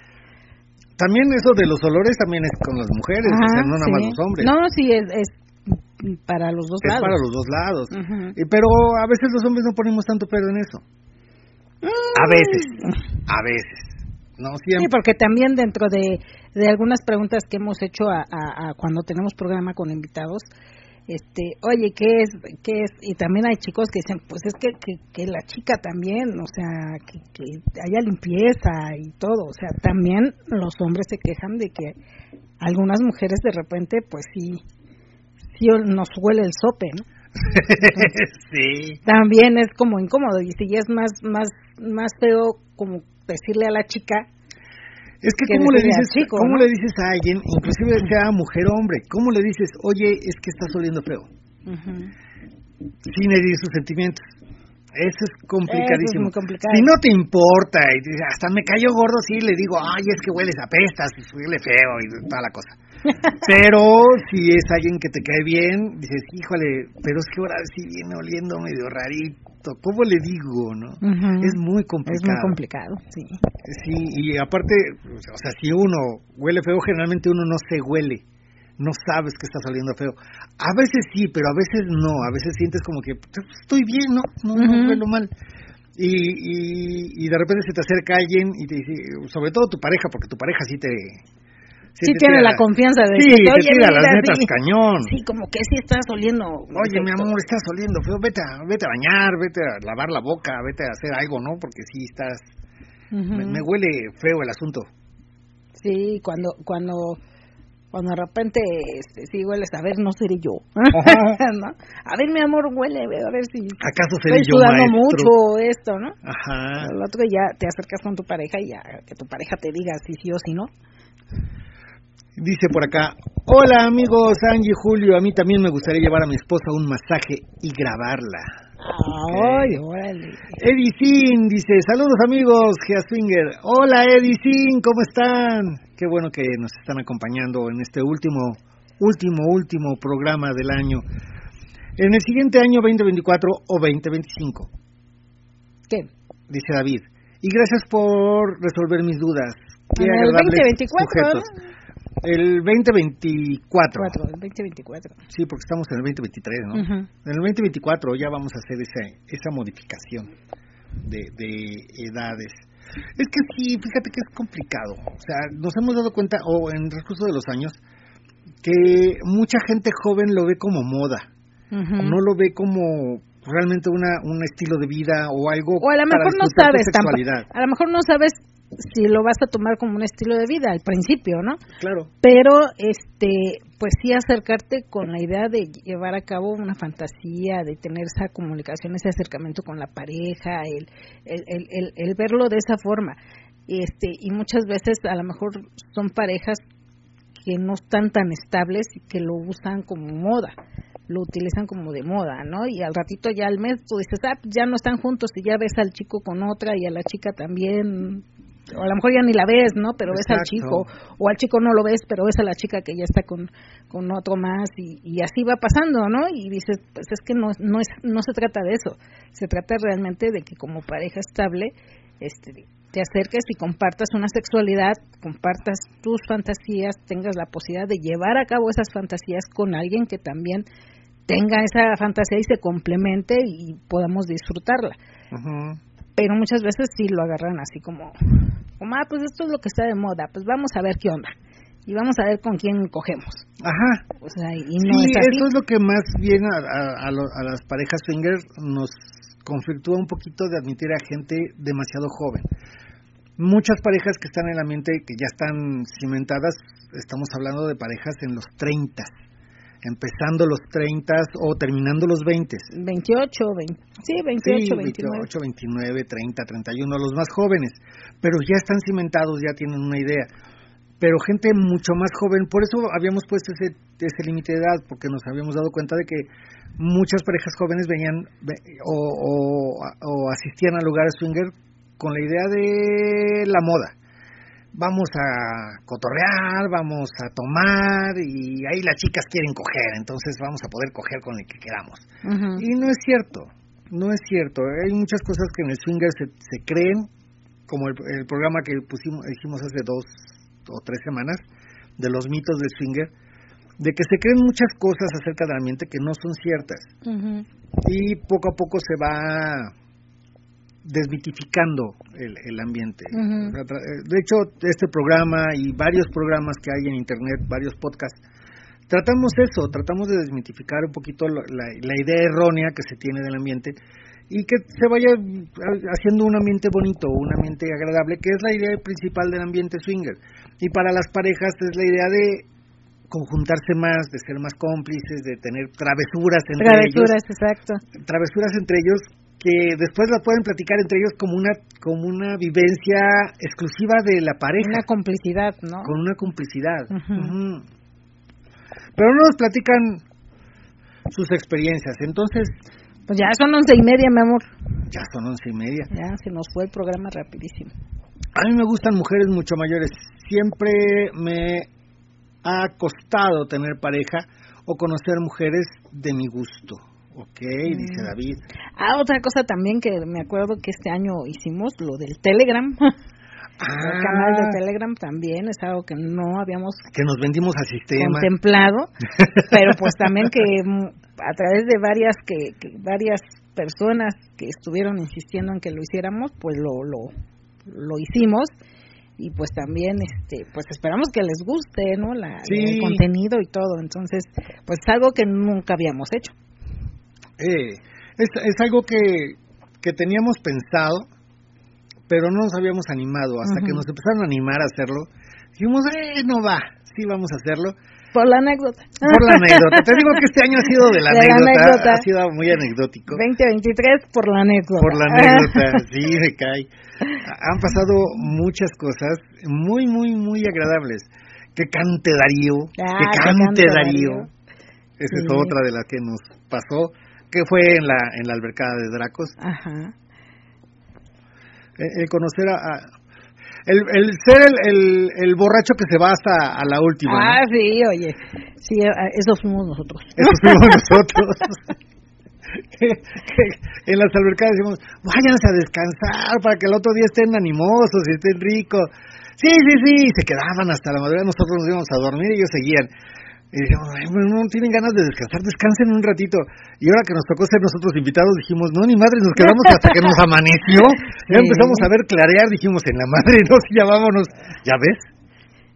También eso de los olores también es con las mujeres, o sea, no nada más los hombres. No, sí, es, es para los dos lados. Para los dos lados. pero a veces los hombres no ponemos tanto pedo en eso. A mm. veces, a veces. No, Sí, porque también dentro de, de algunas preguntas que hemos hecho a, a, a cuando tenemos programa con invitados, este, oye, ¿qué es? ¿Qué es? Y también hay chicos que dicen, pues es que, que, que la chica también, o sea, que, que haya limpieza y todo, o sea, también los hombres se quejan de que algunas mujeres de repente, pues sí, sí nos huele el sope, ¿no? sí. También es como incómodo y si es más, más, más feo como decirle a la chica Es que, que ¿cómo le dices, chico, cómo ¿no? le dices a alguien, inclusive sea mujer o hombre, cómo le dices, oye, es que estás oliendo feo, sin herir sus sentimientos? Eso es complicadísimo. muy complicado. Si no te importa, y hasta me cayó gordo, sí, le digo, ay, es que hueles a pestas, huele feo y toda la cosa. Pero si es alguien que te cae bien, dices, híjole, pero es que ahora sí viene oliendo medio rarito. ¿Cómo le digo, no? Es muy Es complicado. muy complicado, sí. Sí, y aparte, o sea, si uno huele feo, generalmente uno no se huele, no sabes que estás oliendo feo. A veces sí, pero a veces no, a veces sientes como que "Pues, estoy bien, no, no, no Ujú. huelo mal. Y, y, y de repente se te acerca alguien y te dice, sobre todo tu pareja, porque tu pareja sí te... Sí, tiene la confianza de Sí, decirte, te "Oye, tira las netas sí". cañón. Sí, como que sí estás oliendo. Oye, mi amor, estás oliendo feo, vete a, vete a bañar, vete a lavar la boca, vete a hacer algo, ¿no? Porque sí estás... Me, me huele feo el asunto. Sí, cuando, cuando, cuando de repente, este, sí hueles, a ver, no seré yo. A ver, mi amor, huele, a ver si ¿Acaso seré estoy yo maestro? mucho esto, ¿no? Ajá. El otro ya te acercas con tu pareja y ya que tu pareja te diga si sí o si no. Dice por acá, hola amigos Angie y Julio, a mí también me gustaría llevar a mi esposa a un masaje y grabarla. Ay, órale. Edicín dice, saludos amigos, Geasfinger. Hola Edicín, ¿cómo están? Qué bueno que nos están acompañando en este último, último, último programa del año. En el siguiente año 2024 o 2025, ¿Qué? dice David. Y gracias por resolver mis dudas. Qué En el agradables 2024, sujetos. El 2024. Cuatro, el 2024. Sí, porque estamos en el 2023, ¿no? Ujú. En el 2024 ya vamos a hacer esa, esa modificación de, de edades. Es que sí, fíjate que es complicado. O sea, nos hemos dado cuenta, o en el transcurso de los años, que mucha gente joven lo ve como moda. Ujú. No lo ve como realmente una, un estilo de vida o algo O a lo mejor no sabes tampoco. A lo mejor no sabes si lo vas a tomar como un estilo de vida al principio, ¿no? Claro. Pero, este, pues sí acercarte con la idea de llevar a cabo una fantasía, de tener esa comunicación, ese acercamiento con la pareja, el, el, el, el, el verlo de esa forma. Este, y muchas veces a lo mejor son parejas que no están tan estables y que lo usan como moda, lo utilizan como de moda, ¿no? Y al ratito ya al mes tú dices, ah, ya no están juntos y ya ves al chico con otra y a la chica también, o a lo mejor ya ni la ves, ¿no? Pero ves al chico, o al chico no lo ves, pero ves a la chica que ya está con, con otro más y, y así va pasando, ¿no? Y dices, pues es que no, no, es, no se trata de eso, se trata realmente de que como pareja estable, este, te acerques y compartas una sexualidad, compartas tus fantasías, tengas la posibilidad de llevar a cabo esas fantasías con alguien que también tenga esa fantasía y se complemente y podamos disfrutarla. Ujú. Pero muchas veces sí lo agarran así como, como, ah, pues esto es lo que está de moda, pues vamos a ver qué onda. Y vamos a ver con quién cogemos. Ajá. O sea, y no sí, es así. eso es lo que más bien a, a- a lo- a las parejas swinger nos conflictúa un poquito de admitir a gente demasiado joven. Muchas parejas que están en la mente, que ya están cimentadas, estamos hablando de parejas en los 30, empezando los 30 o terminando los 20. 28, 20, sí, 28, Sí, 29. 28, 29, 30, 31, los más jóvenes, pero ya están cimentados, ya tienen una idea. Pero gente mucho más joven, por eso habíamos puesto ese, ese límite de edad, porque nos habíamos dado cuenta de que muchas parejas jóvenes venían ve- o, o, o asistían a lugares swinger con la idea de la moda. Vamos a cotorrear, vamos a tomar y ahí las chicas quieren coger, entonces vamos a poder coger con el que queramos. Y no es cierto, no es cierto. Hay muchas cosas que en el swinger se, se creen, como el, el programa que pusimos, hicimos hace dos o tres semanas, de los mitos del swinger, de que se creen muchas cosas acerca del ambiente que no son ciertas. Y poco a poco se va desmitificando el, el ambiente. Eh, de hecho, este programa y varios programas que hay en Internet, varios podcasts, tratamos eso, tratamos de desmitificar un poquito la, la- la idea errónea que se tiene del ambiente y que se vaya haciendo un ambiente bonito, un ambiente agradable, que es la idea principal del ambiente swinger. Y para las parejas es la idea de conjuntarse más, de ser más cómplices, de tener travesuras entre Travesuras, ellos, exacto. travesuras entre ellos que después las pueden platicar entre ellos como una como una vivencia exclusiva de la pareja, Una complicidad, ¿no? con una complicidad. Ujú. Pero no nos platican sus experiencias, entonces Pues ya son once y media, mi amor. ya son once y media. Ya se nos fue el programa rapidísimo. A mí me gustan mujeres mucho mayores. Siempre me ha costado tener pareja o conocer mujeres de mi gusto. Ok, dice Mm. David. Ah, otra cosa también que me acuerdo que este año hicimos, lo del Telegram. El canal de Ah, Telegram también es algo que no habíamos que nos vendimos al sistema. contemplado, pero pues también que mm, a través de varias que, que varias personas que estuvieron insistiendo en que lo hiciéramos, pues lo lo lo hicimos y pues también este pues esperamos que les guste, ¿no? La, Sí. el contenido y todo, entonces pues es algo que nunca habíamos hecho. Eh, es, es algo que, que teníamos pensado, pero no nos habíamos animado. Hasta que nos empezaron a animar a hacerlo, dijimos, eh, no va, sí vamos a hacerlo. Por la anécdota. Por la anécdota. Te digo que este año ha sido de la, De la anécdota, ha sido muy anecdótico. 2023 por la anécdota. Por la anécdota, sí, me cae. Han pasado muchas cosas muy, muy, muy agradables. Que cante Darío, Ah, que que cante Darío. Darío. Esa es otra de las que nos pasó, que fue en la, en la albercada de Dracos. Ajá. El, el conocer a... a- el, el ser el, el, el borracho que se va hasta a la última. ¿no? Ah, sí, oye. Sí, ah, eso fuimos nosotros. Eso fuimos nosotros. que, que en las albercadas decimos, váyanse a descansar para que el otro día estén animosos y estén ricos. Sí, sí, sí, se quedaban hasta la madrugada, nosotros nos íbamos a dormir y ellos seguían. Y dijimos, "Ay, bueno, no tienen ganas de descansar, descansen un ratito. Y ahora que nos tocó ser nosotros invitados, dijimos, no, ni madre, nos quedamos hasta que nos amaneció. Ya empezamos a ver clarear, dijimos, en la madre, no, sí, ya vámonos. ¿Ya ves?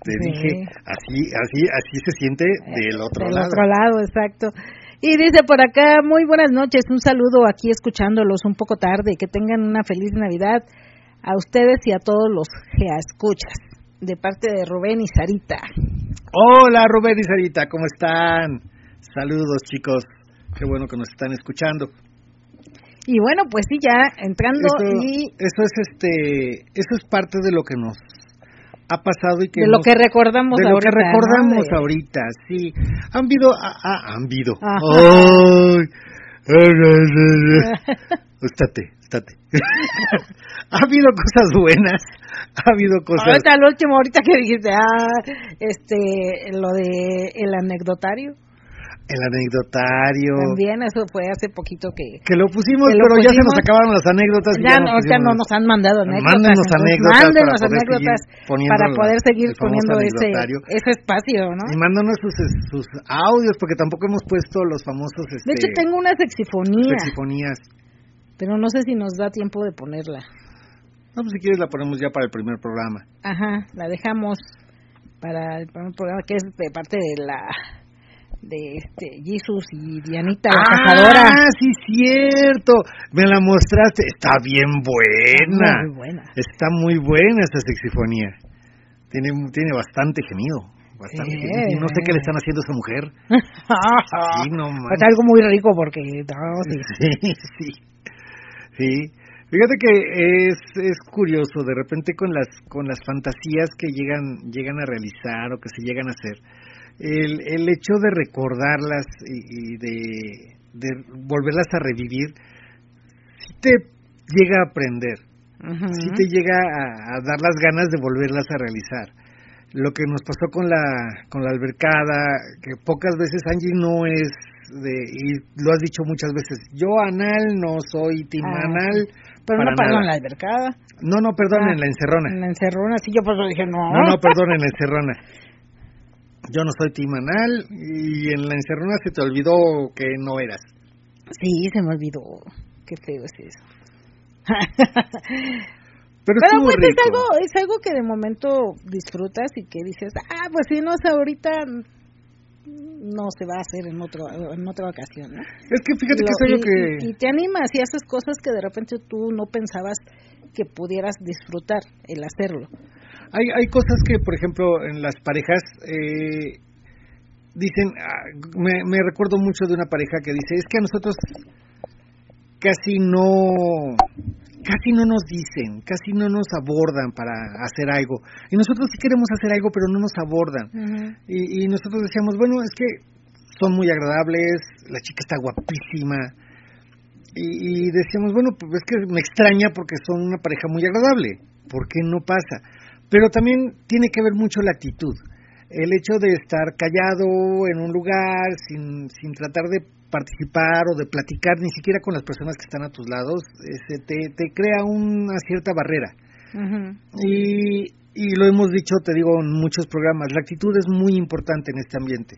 Te Sí. dije, así, así, así se siente del otro Del lado. otro lado, exacto. Y dice por acá, muy buenas noches, un saludo aquí escuchándolos un poco tarde, que tengan una feliz Navidad a ustedes y a todos los que escuchas, de parte de Rubén y Sarita. Hola Rubén y Sarita, ¿cómo están? Saludos chicos, qué bueno que nos están escuchando. Y bueno, pues sí, ya entrando Eso, y eso es este, eso es parte de lo que nos ha pasado y que de lo nos- que recordamos de lo que recordamos De- ahorita, sí. Han habido, ah, ah, han habido. Estate, estate. ha habido cosas buenas, ha habido cosas. Ahorita el último, ahorita que dijiste, ah, este, lo de el anecdotario, El anecdotario. también eso fue hace poquito que Que lo pusimos, Que lo pero ya se pusimos. nos acabaron las anécdotas. y ya, no, ahorita no pusimos- nos han mandado anécdotas. Mándenos anécdotas mándenos para anécdotas para poder seguir poniendo ese, ese espacio, ¿no? Y mándanos sus, sus audios, porque tampoco hemos puesto los famosos. Este, De hecho, tengo una sexifonía, sexifonías. Pero no sé si nos da tiempo de ponerla. No, pues si quieres la ponemos ya para el primer programa. Ajá, la dejamos para el primer programa que es de parte de la de este Jesus y Dianita la cazadora. Ah, sí, cierto. Me la mostraste. Está bien buena. Muy buena. Está muy buena esta sexifonía. Tiene, tiene bastante gemido. Bastante gemido. No sé qué le están haciendo a esa mujer. Sí, no Es manches. algo muy rico porque no, sí. Sí, sí. Sí. Fíjate que es, es curioso, de repente con las con las fantasías que llegan llegan a realizar o que se llegan a hacer, el, el hecho de recordarlas y, y de, de volverlas a revivir, sí te llega a aprender, Ujú. sí te llega a, a dar las ganas de volverlas a realizar. Lo que nos pasó con la con la albercada, que pocas veces Angie no es de y lo has dicho muchas veces, yo anal no soy team Ah, anal, Pero para no nada. en la albercada. no, no, perdón, Ah, en la encerrona. En la encerrona, sí, yo por eso dije no. No, no, perdón, en la encerrona. Yo no soy team anal y en la encerrona se te olvidó que no eras. Sí, se me olvidó. Qué feo es eso. Pero, pues es algo, es algo que de momento disfrutas y que dices, ah, pues si no es ahorita, no se va a hacer en otro en otra ocasión, ¿no? Es que fíjate que es algo y, que... y- y te animas y haces cosas que de repente tú no pensabas que pudieras disfrutar el hacerlo. Hay, hay cosas que, por ejemplo, en las parejas eh, dicen, ah, me, me recuerdo mucho de una pareja que dice, es que a nosotros casi no, casi no nos dicen, casi no nos abordan para hacer algo. Y nosotros sí queremos hacer algo, pero no nos abordan. Y, y nosotros decíamos, bueno, es que son muy agradables, la chica está guapísima. Y, y decíamos, bueno, pues es que me extraña porque son una pareja muy agradable. ¿Por qué no pasa? Pero también tiene que ver mucho la actitud. El hecho de estar callado en un lugar sin, sin tratar de participar o de platicar ni siquiera con las personas que están a tus lados, ese te, te crea una cierta barrera. Y, y lo hemos dicho, te digo, en muchos programas, la actitud es muy importante en este ambiente.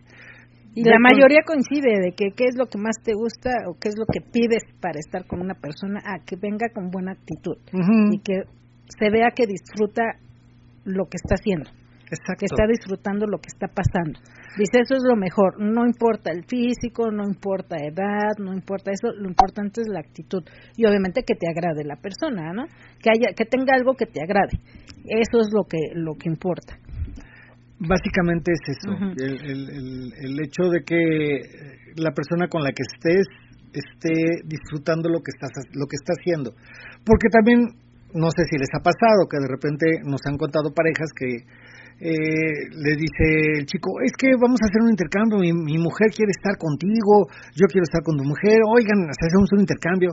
Y la mayoría coincide de que qué es lo que más te gusta o qué es lo que pides para estar con una persona, a que venga con buena actitud y que se vea que disfruta lo que está haciendo, exacto. que está disfrutando lo que está pasando. Dice, eso es lo mejor, no importa el físico, no importa edad, no importa eso, lo importante es la actitud y obviamente que te agrade la persona, ¿no? Que haya que tenga algo que te agrade. Eso es lo que lo que importa. Básicamente es eso, el, el, el- el hecho de que la persona con la que estés esté disfrutando lo que estás lo que está haciendo, porque también no sé si les ha pasado que de repente nos han contado parejas que eh, le dice el chico es que vamos a hacer un intercambio, mi, mi mujer quiere estar contigo, yo quiero estar con tu mujer, oigan, hacemos un intercambio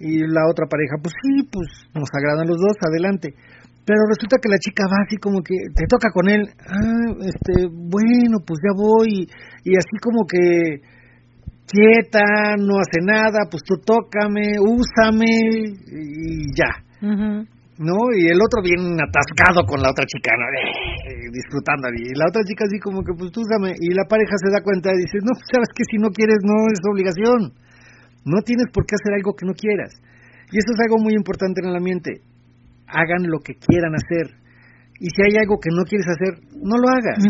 y la otra pareja pues sí, pues nos agradan los dos, adelante pero resulta que la chica va así como que te toca con él, ah, este, bueno, pues ya voy, y así como que quieta, no hace nada, pues tú tócame, úsame, y ya, ¿no? Y el otro bien atascado con la otra chica, ¿no? Eh, disfrutando, y la otra chica así como que pues tú úsame, y la pareja se da cuenta y dice, no, sabes que si no quieres no es obligación, no tienes por qué hacer algo que no quieras, y eso es algo muy importante en el ambiente, hagan lo que quieran hacer. Y si hay algo que no quieres hacer, no lo hagas.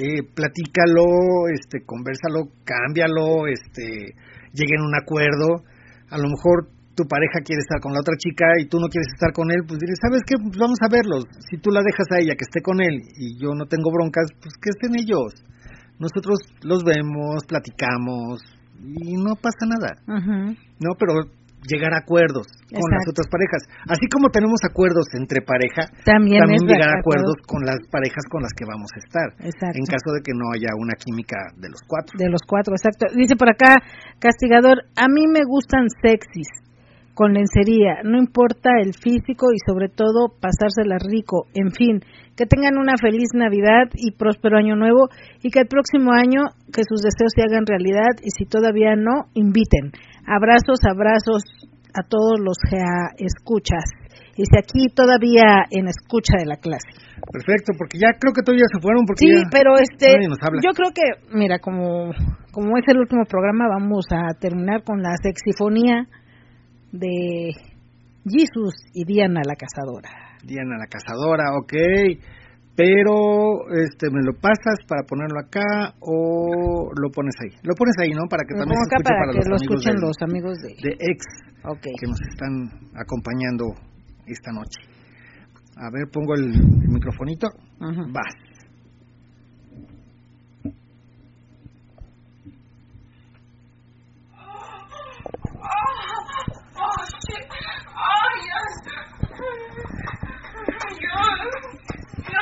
Eh, platícalo, este, conversalo, cámbialo, este, lleguen a un acuerdo. A lo mejor tu pareja quiere estar con la otra chica y tú no quieres estar con él, pues dile, ¿sabes qué? Pues vamos a verlos. Si tú la dejas a ella que esté con él y yo no tengo broncas, pues que estén ellos. Nosotros los vemos, platicamos y no pasa nada. No, pero llegar a acuerdos con las otras parejas. Así como tenemos acuerdos entre pareja, También, también llegar a acuerdos con las parejas con las que vamos a estar. Exacto. En caso de que no haya una química de los cuatro. De los cuatro, exacto. Dice por acá, castigador, a mí me gustan sexys, con lencería, no importa el físico y sobre todo pasársela rico. En fin, que tengan una feliz Navidad y próspero año nuevo y que el próximo año que sus deseos se hagan realidad y si todavía no, inviten. Abrazos, abrazos a todos los que escuchas. Dice aquí todavía en escucha de la clase. Perfecto, porque ya creo que todos ya se fueron. Porque Sí, ya pero este, nadie nos habla. yo creo que, mira, como, como es el último programa, vamos a terminar con la sexifonía de Jesus y Diana la cazadora. Diana la cazadora, ok. Pero, este, ¿me lo pasas para ponerlo acá o lo pones ahí? Lo pones ahí, ¿no? Para que Lo también se escuche para para, que los lo amigos escuchen los amigos de... de ex Ok. que nos están acompañando esta noche. A ver, pongo el, el microfonito. Vas.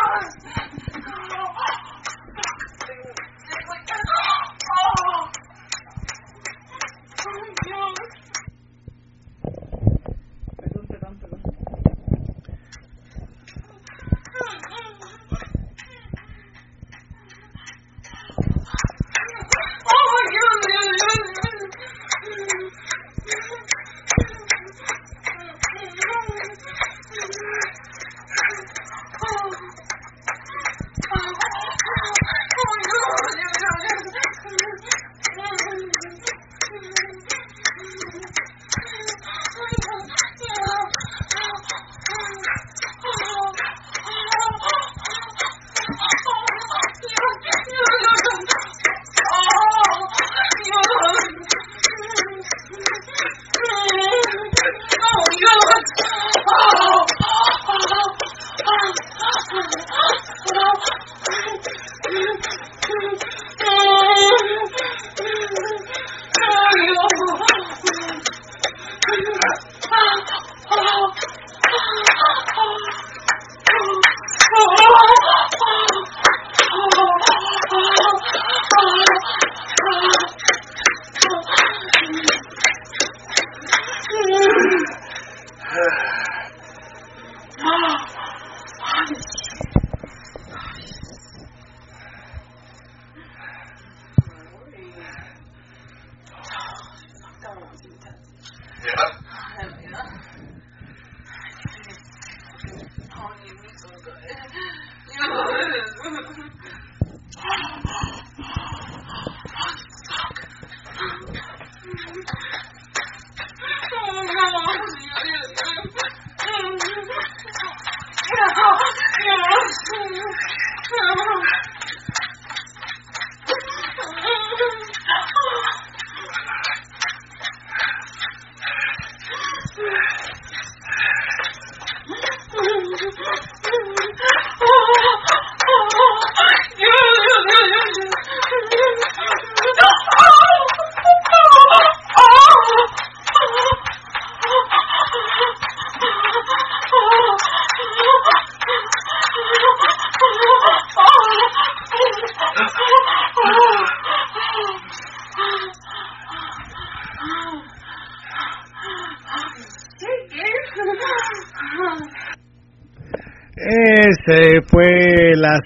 hours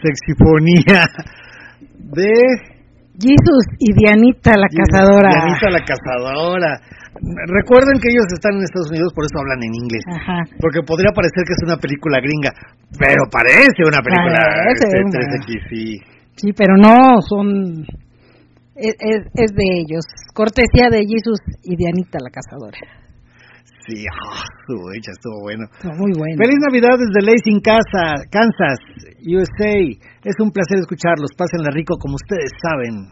sexifonía de Jesus y Dianita la cazadora. Dianita la cazadora. Recuerden que ellos están en Estados Unidos, por eso hablan en inglés. Ajá. Porque podría parecer que es una película gringa, pero parece una película Parece este, una. 3X, sí. Sí, pero no, son... Es, es, es de ellos. Cortesía de Jesus y Dianita la cazadora. Sí, su hecha, estuvo bueno. Muy buenos. Feliz Navidad desde Lacey, casa, Kansas, USA. Es un placer escucharlos. Pásenla rico como ustedes saben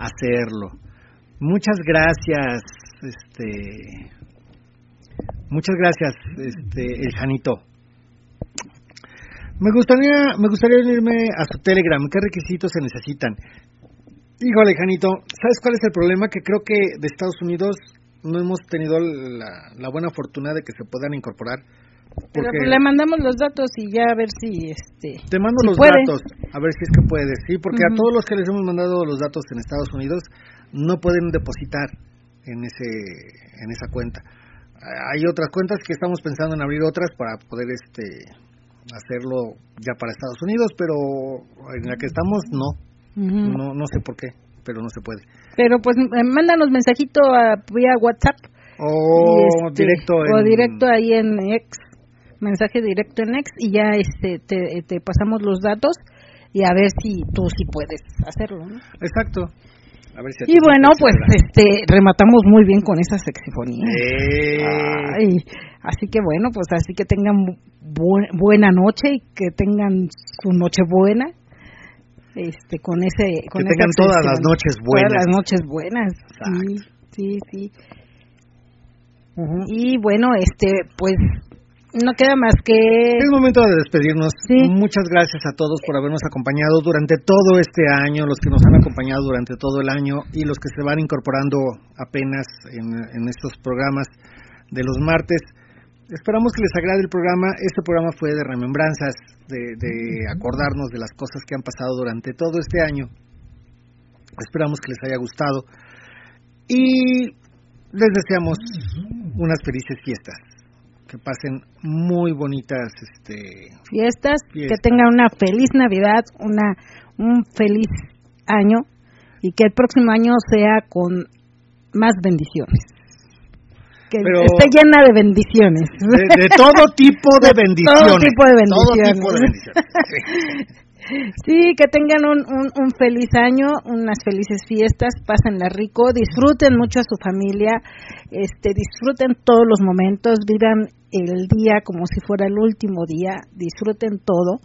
hacerlo. Muchas gracias, este, muchas gracias, este, el Janito. Me gustaría, me gustaría unirme a su Telegram. ¿Qué requisitos se necesitan? Híjole, Janito, ¿sabes cuál es el problema? Que creo que de Estados Unidos no hemos tenido la, la buena fortuna de que se puedan incorporar. Pero porque- pues le mandamos los datos y ya a ver si este Te mando si los puede. datos, a ver si es que puedes, sí, porque a todos los que les hemos mandado los datos en Estados Unidos no pueden depositar en ese en esa cuenta. Hay otras cuentas que estamos pensando en abrir otras para poder este hacerlo ya para Estados Unidos, pero en la que estamos no, no no sé por qué, pero no se puede. Pero pues eh, mándanos mensajito a, vía WhatsApp. O este, directo o en directo ahí en X, mensaje directo en X y ya este te, te pasamos los datos y a ver si tú sí puedes hacerlo. ¿no? Exacto. A ver si a ti Y bueno, pues este rematamos muy bien con esa sexifonía. Ay, así que bueno, pues así que tengan bu- buena noche y que tengan su noche buena. Este, con ese, con Que tengan todas las noches Todas buenas. las noches buenas. Sí, sí, sí. Y bueno, este, pues no queda más que Es momento de despedirnos. Sí. Muchas gracias a todos por habernos acompañado durante todo este año, los que nos han acompañado durante todo el año y los que se van incorporando apenas en, en estos programas de los martes. Esperamos que les agrade el programa. Este programa fue de remembranzas, de, de acordarnos de las cosas que han pasado durante todo este año. Esperamos que les haya gustado y les deseamos unas felices fiestas. Que pasen muy bonitas este, fiestas, que tengan una feliz Navidad, una un feliz año y que el próximo año sea con más bendiciones. Que Pero- esté llena de bendiciones. De, de todo tipo de De bendiciones. todo tipo de Todo bendiciones. tipo de bendiciones. Sí, que tengan un, un, un feliz año, unas felices fiestas, pásenla rico, disfruten mucho a su familia, este, disfruten todos los momentos, vivan el día como si fuera el último día, disfruten todo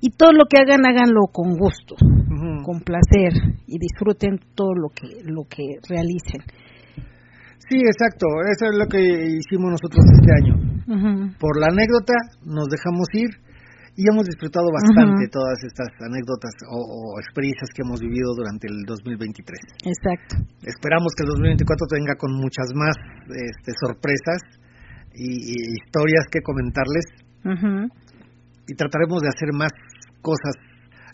y todo lo que hagan, háganlo con gusto, con placer y disfruten todo lo que lo que realicen. Sí, exacto. Eso es lo que hicimos nosotros este año. Por la anécdota nos dejamos ir y hemos disfrutado bastante todas estas anécdotas o, o, experiencias que hemos vivido durante el 2023. Exacto. Esperamos que el 2024 venga con muchas más este, sorpresas y, y, historias que comentarles y trataremos de hacer más cosas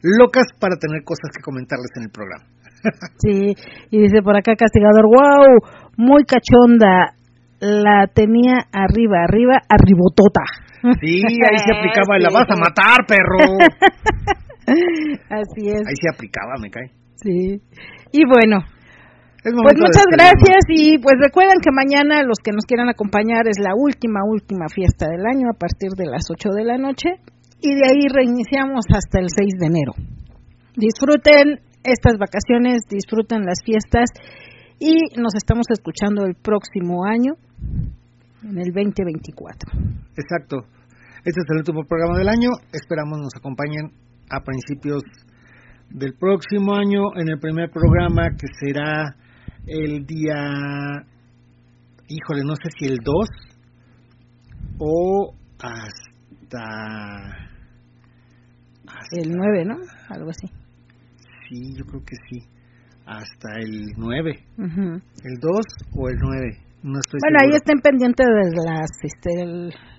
locas para tener cosas que comentarles en el programa. sí, y dice por acá Castigador, wow, muy cachonda, la tenía arriba, arriba, arribotota. Sí, ahí se aplicaba, la vas a matar, perro. Así es. Ahí se aplicaba, me cae. Sí. Y bueno, pues muchas gracias y pues recuerden que mañana los que nos quieran acompañar es la última, última fiesta del año a partir de las 8 de la noche y de ahí reiniciamos hasta el 6 de enero. Disfruten estas vacaciones, disfruten las fiestas y nos estamos escuchando el próximo año, en el 2024. Exacto. Este es el último programa del año. Esperamos nos acompañen a principios del próximo año en el primer programa que será el día, híjole, no sé si el 2 o hasta, el 9, ¿no? Algo así. Sí, yo creo que sí. Hasta el 9. ¿El 2 o el 9? No estoy bueno, ahí estén pendientes de las, este,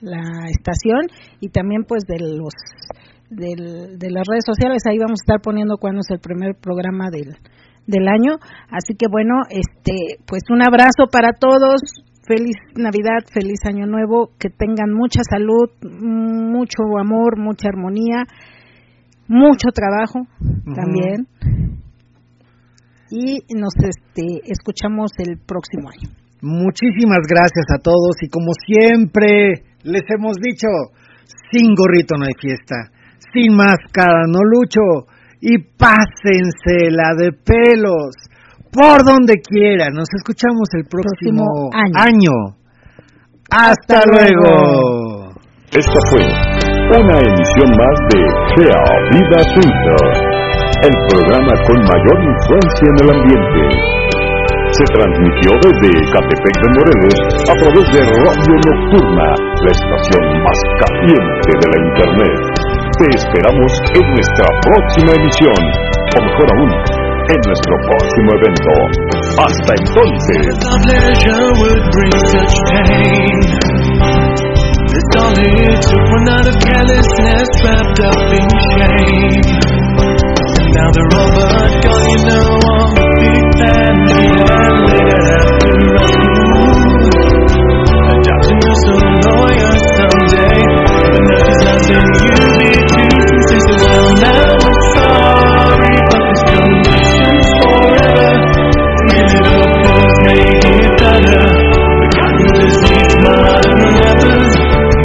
la estación y también pues de los del, de las redes sociales. Ahí vamos a estar poniendo cuándo es el primer programa del, del año. Así que bueno, este, pues un abrazo para todos. Feliz Navidad, feliz Año Nuevo, que tengan mucha salud, mucho amor, mucha armonía, mucho trabajo también. Y nos este, escuchamos el próximo año. Muchísimas gracias a todos y como siempre les hemos dicho, sin gorrito no hay fiesta, sin máscara no lucho y pásense la de pelos por donde quiera. Nos escuchamos el próximo, año. Hasta, luego. Esta fue una emisión más de Sea Vida Suiza, el programa con mayor influencia en el ambiente. Se transmitió desde Catepec de Morelos a través de Radio Nocturna, la estación más caliente de la Internet. Te esperamos en nuestra próxima emisión, o mejor aún, en nuestro próximo evento. Hasta entonces. reflect on it We're of carelessness wrapped up in shame. And now they're all but gone, you know I'm a big fan And lit after I move Adopting us so annoying